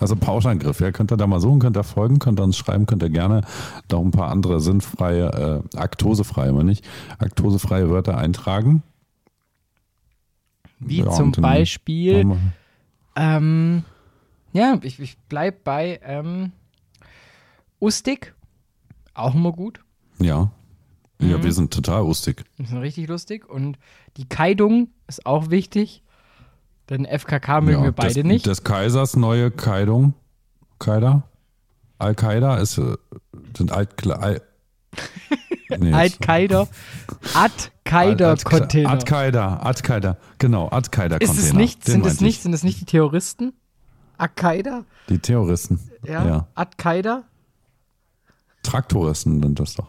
Also Pauschangriff, ja, könnt ihr da mal suchen, könnt ihr folgen, könnt ihr uns schreiben, könnt ihr gerne noch ein paar andere sinnfreie, äh, aktosefreie, aber nicht, aktosefreie Wörter eintragen. Wie Ja, zum Beispiel, ähm, ja, ich, ich bleib bei ähm, Ustig. Auch immer gut. wir- Ja. Ja, Mhm. wir sind total ustig. Das ist richtig lustig. Und die Keidung ist auch wichtig. Denn FKK mögen ja, wir beide des, nicht. Des Kaisers neue Kleidung. Qaida? Al-Qaida ist, äh, sind alt, Al, Nee, Al-Qaida. Al-Qaida-Container. Al-Qaida, Al-Qaida, genau, Al-Qaida-Container. Ist es nicht, Den sind es nicht, ich. sind es nicht die Terroristen? Al-Qaida? Die Terroristen. Ja. Ja. Al-Qaida? Traktoristen sind das doch.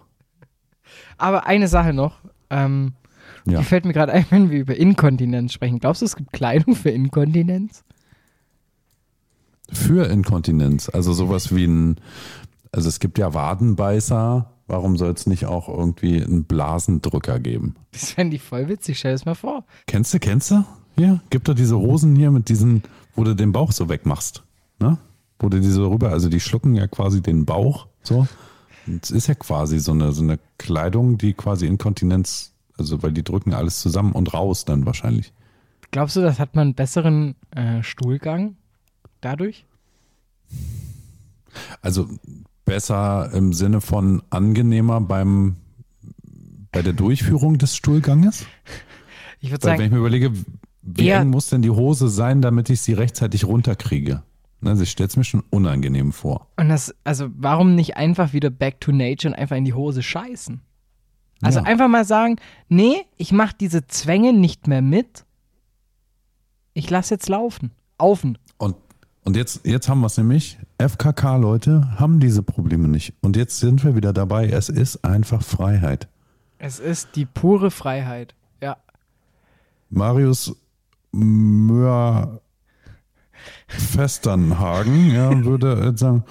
Aber eine Sache noch. Ähm, Ja. Die fällt mir gerade ein, wenn wir über Inkontinenz sprechen. Glaubst du, es gibt Kleidung für Inkontinenz? Für Inkontinenz. Also sowas wie ein, also es gibt ja Wadenbeißer. Warum soll es nicht auch irgendwie einen Blasendrücker geben? Das fände ich voll witzig. Stell es mal vor. Kennst du, kennst du? Hier, gibt doch diese Hosen hier mit diesen, wo du den Bauch so wegmachst. Ne? Wo du diese rüber, also die schlucken ja quasi den Bauch so. Es ist ja quasi so eine, so eine Kleidung, die quasi Inkontinenz, also weil die drücken alles zusammen und raus dann wahrscheinlich. Glaubst du, das hat man einen besseren äh, Stuhlgang dadurch? Also besser im Sinne von angenehmer beim bei der Durchführung des Stuhlganges? Ich würde Weil wenn sagen, ich mir überlege, wie eng muss denn die Hose sein, damit ich sie rechtzeitig runterkriege? Also ich stelle es mir schon unangenehm vor. und das, also warum nicht einfach wieder back to nature und einfach in die Hose scheißen? Also Ja. einfach mal sagen, nee, ich mache diese Zwänge nicht mehr mit. Ich lasse jetzt laufen. Aufen. Und, und jetzt, jetzt haben wir es nämlich. FKK-Leute haben diese Probleme nicht. Und jetzt sind wir wieder dabei. Es ist einfach Freiheit. Es ist die pure Freiheit. Ja. Marius Möhr Festernhagen ja, würde jetzt sagen,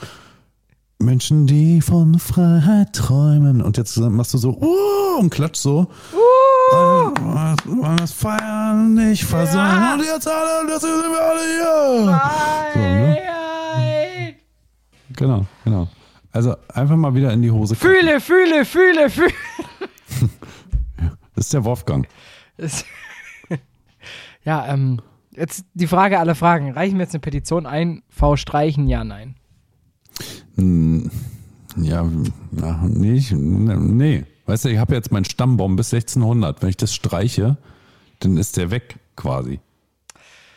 Menschen, die von Freiheit träumen. Und jetzt machst du so, uh, und klatsch so. Uh, wollen das feiern, nicht versagen. Und jetzt alle, das sind wir alle hier. So, ne? Freiheit. Genau, genau. Also einfach mal wieder in die Hose. gucken. Fühle, fühle, fühle, fühle. Das ist der Wolfgang. Ja, ähm, jetzt die Frage aller Fragen. Reichen wir jetzt eine Petition ein? V streichen? Ja, nein. Hm, Ja, ja nee, ich, nee. Weißt du, ich habe jetzt meinen Stammbaum bis 1600. Wenn ich das streiche, dann ist der weg quasi.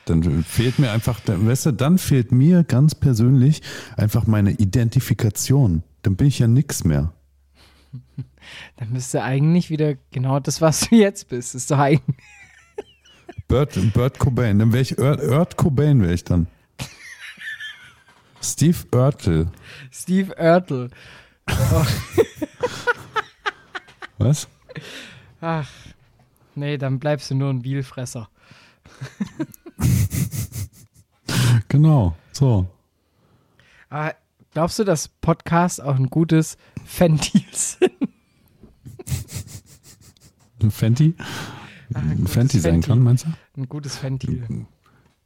Dann fehlt mir einfach, dann, weißt du, dann fehlt mir ganz persönlich einfach meine Identifikation. Dann bin ich ja nix mehr. Dann müsste eigentlich wieder genau das, was du jetzt bist. Ist doch eigentlich. Bert, Bert Cobain, dann wäre ich Ert, Ert Cobain wäre ich dann. Steve Oertel. Steve Oertel. Was? Ach, nee, dann bleibst du nur ein Bielfresser. Genau, so. Aber glaubst du, dass Podcasts auch ein gutes Ventil sind? Ein Fenty? Ach, Ein Fenty sein kann, meinst du? Ein gutes Ventil.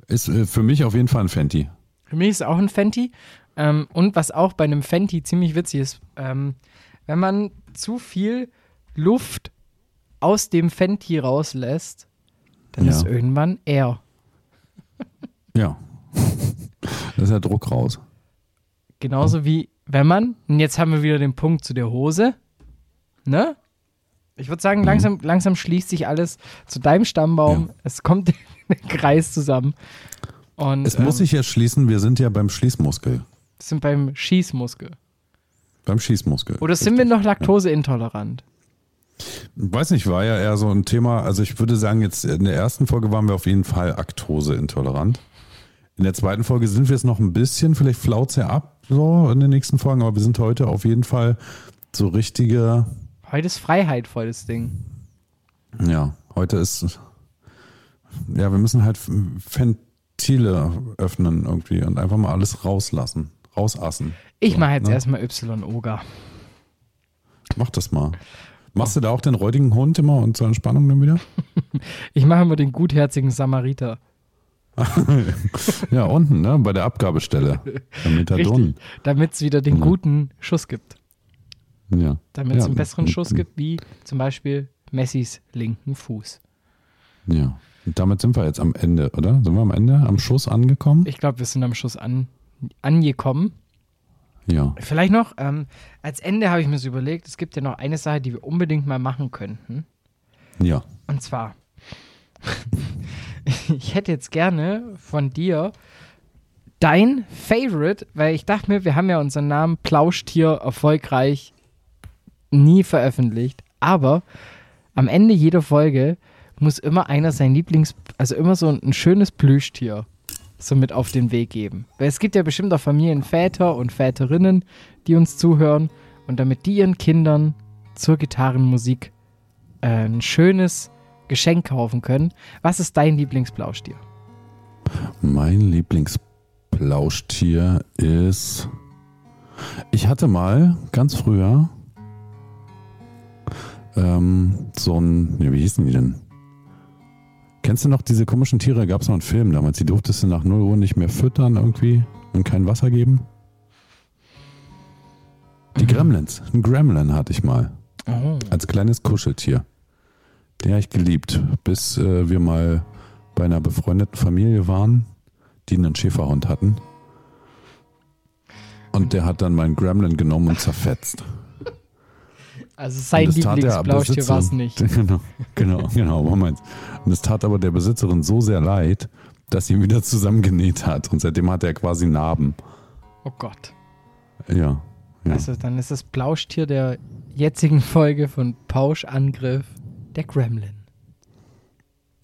Ist äh, für mich auf jeden Fall ein Fenty. Für mich ist es auch ein Fenty. Ähm, und was auch bei einem Fenty ziemlich witzig ist, ähm, wenn man zu viel Luft aus dem Fenty rauslässt, dann Ja. ist irgendwann Air. Ja. Da ist ja Druck raus. Genauso wie wenn man, und jetzt haben wir wieder den Punkt zu der Hose, ne? Ich würde sagen, langsam, langsam schließt sich alles zu deinem Stammbaum. Ja. Es kommt der Kreis zusammen. Und Es muss ähm, sich ja schließen, wir sind ja beim Schließmuskel. sind beim Schießmuskel. Beim Schießmuskel. Oder sind wir noch laktoseintolerant? Weiß nicht, war ja eher so ein Thema, also ich würde sagen, jetzt in der ersten Folge waren wir auf jeden Fall Laktoseintolerant. In der zweiten Folge sind wir es noch ein bisschen, vielleicht flaut es ja ab, so in den nächsten Folgen, aber wir sind heute auf jeden Fall so richtige, Heute ist Freiheit voll das Ding. ja, heute ist, ja, wir müssen halt Ventile öffnen irgendwie und einfach mal alles rauslassen, rausassen. Ich So, mache jetzt ne? erstmal Y-Oga. Mach das mal. Machst du da auch den räudigen Hund immer und zur Entspannung dann wieder? Ich mache immer den gutherzigen Samariter. Ja, unten, ne? Bei der Abgabestelle. Damit es wieder den Mhm. guten Schuss gibt. Ja. Damit es Ja, einen besseren Schuss gibt, wie zum Beispiel Messis linken Fuß. Ja. Damit sind wir jetzt am Ende, oder? Sind wir am Ende, am Schuss angekommen? Ich glaube, wir sind am Schuss an, angekommen. Ja. Vielleicht noch, ähm, als Ende habe ich mir so überlegt, es gibt ja noch eine Sache, die wir unbedingt mal machen könnten. Ja. Und zwar, ich hätte jetzt gerne von dir dein Favorite, weil ich dachte mir, wir haben ja unseren Namen Plauschtier erfolgreich nie veröffentlicht, aber am Ende jeder Folge muss immer einer sein Lieblings, also immer so ein, ein schönes Plüschtier so mit auf den Weg geben. Weil es gibt ja bestimmt auch Familienväter und Väterinnen, die uns zuhören und damit die ihren Kindern zur Gitarrenmusik äh, ein schönes Geschenk kaufen können. Was ist dein Lieblingsplauschtier? Mein Lieblingsplauschtier ist. Ich hatte mal ganz früher ähm, so ein. Wie hießen die denn? Kennst du noch diese komischen Tiere? Gab es noch einen Film damals? Die durftest du nach 0 Uhr nicht mehr füttern irgendwie und kein Wasser geben? Die Gremlins. Ein Gremlin hatte ich mal. Oh. Als kleines Kuscheltier. Den habe ich geliebt, bis äh, wir mal bei einer befreundeten Familie waren, die einen Schäferhund hatten. Und der hat dann meinen Gremlin genommen und zerfetzt. Also sein Lieblingsplauschtier war es nicht. Genau, genau, genau, Moment. Und es tat aber der Besitzerin so sehr leid, dass sie ihn wieder zusammengenäht hat. Und seitdem hat er quasi Narben. Oh Gott. Ja. ja. Also dann ist das Plauschtier der jetzigen Folge von Pauschangriff der Gremlin.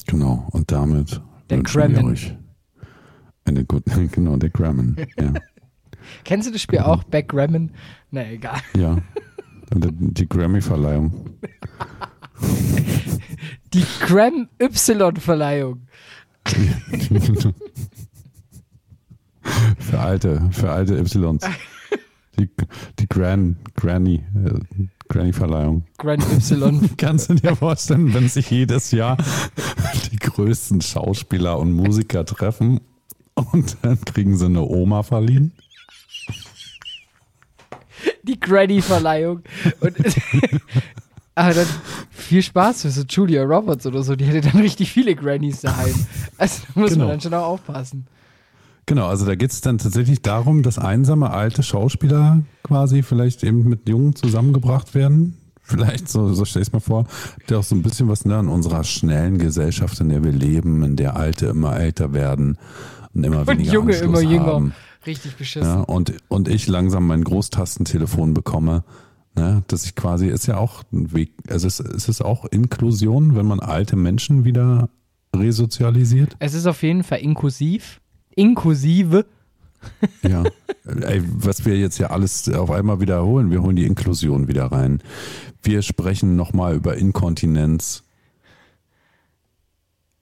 Genau. Und damit Der Gremlin. euch eine gute, genau, der Gremlin. Ja. Kennst du das Spiel auch, Backgammon? Na egal. ja. Die- Grammy-Verleihung. Die Gram Y-Verleihung. für alte, für alte Ys. Die, die Gran, Granny, äh, Granny-Verleihung. Grand Y. Kannst du dir vorstellen, wenn sich jedes Jahr die größten Schauspieler und Musiker treffen und dann kriegen sie eine Oma verliehen? Die Granny-Verleihung. Und aber dann viel Spaß für so Julia Roberts oder so. Die hätte dann richtig viele Grannies daheim. Also da muss Genau. man dann schon auch aufpassen. Genau, also da geht es dann tatsächlich darum, dass einsame alte Schauspieler quasi vielleicht eben mit Jungen zusammengebracht werden. Vielleicht, so, so stell ich mir vor, der auch so ein bisschen was ne, in unserer schnellen Gesellschaft, in der wir leben, in der Alte immer älter werden und immer Und weniger Junge Anschluss immer jünger. haben. Richtig beschissen. Ja, und, und ich langsam mein Großtastentelefon bekomme, ne, dass ich quasi, ist ja auch ein Weg, also es, es ist auch Inklusion, wenn man alte Menschen wieder resozialisiert. Es ist auf jeden Fall inklusiv. Inklusive. Ja. Ey, was wir jetzt ja alles auf einmal wiederholen, wir holen die Inklusion wieder rein. Wir sprechen nochmal über Inkontinenz,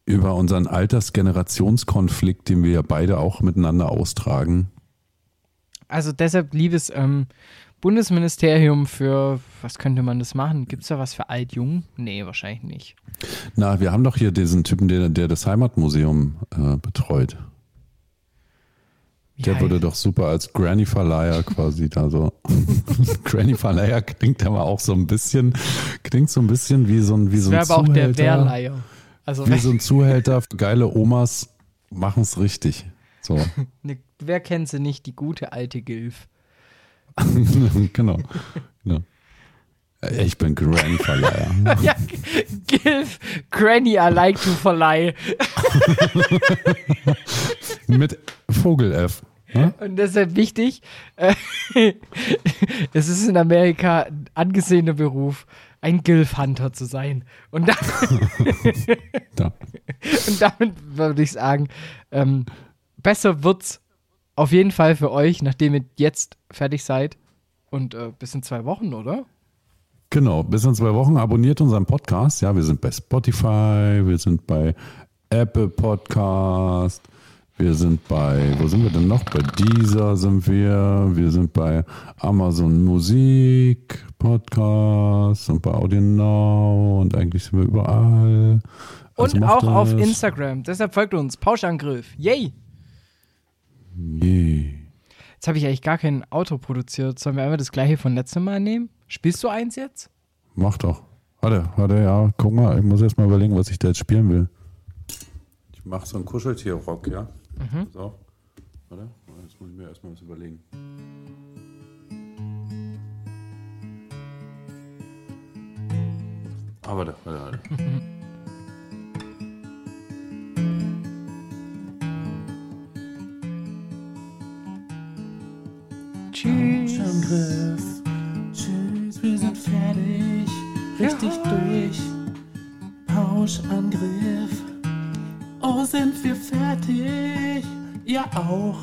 über unseren Altersgenerationskonflikt, den wir ja beide auch miteinander austragen. Also deshalb, liebes ähm, Bundesministerium für, was könnte man das machen? Gibt es da was für alt-jung? Nee, wahrscheinlich nicht. Na, wir haben doch hier diesen Typen, der, der das Heimatmuseum äh, betreut. Der Ja, würde doch super als Granny-Verleiher quasi da so. Granny-Verleiher klingt aber auch so ein bisschen, klingt so ein bisschen wie so ein, wie so ein wäre aber auch der Zuhälter. Wehrleiher. Also Wie so ein Zuhälter geile Omas machen es richtig. So. ne, wer kennt sie nicht, die gute alte Gilf? genau. genau. Ich bin Granny-Verleiher. ja, Gilf, Granny, I like to verleih. Mit Vogel-F. Ne? Und deshalb wichtig, äh, es ist in Amerika ein angesehener Beruf, ein Gilf-Hunter zu sein. Und, Da. und damit würde ich sagen, ähm, besser wird's auf jeden Fall für euch, nachdem ihr jetzt fertig seid. Und äh, bis in zwei Wochen, oder? Genau, bis in zwei Wochen abonniert unseren Podcast. Ja, wir sind bei Spotify, wir sind bei Apple Podcast, wir sind bei, wo sind wir denn noch? Bei Deezer sind wir, wir sind bei Amazon Musik Podcast und bei Audio Now und eigentlich sind wir überall. Also Und auch auf das. Instagram. Deshalb folgt uns. Pauschangriff. Yay! Yeah. Jetzt habe ich eigentlich gar kein Auto produziert. Sollen wir einfach das gleiche von letztem Mal nehmen? Spielst du eins jetzt? Mach doch. Warte, warte, ja, guck mal, ich muss erst mal überlegen, was ich da jetzt spielen will. Ich mach so einen Kuscheltier-Rock, ja? Mhm. So. Warte, jetzt muss ich mir erstmal was überlegen. Ah, warte, warte, warte. Tschüss. Tschüss, wir sind fertig. richtig durch. Pauschangriff. Oh, sind wir fertig? Ja auch.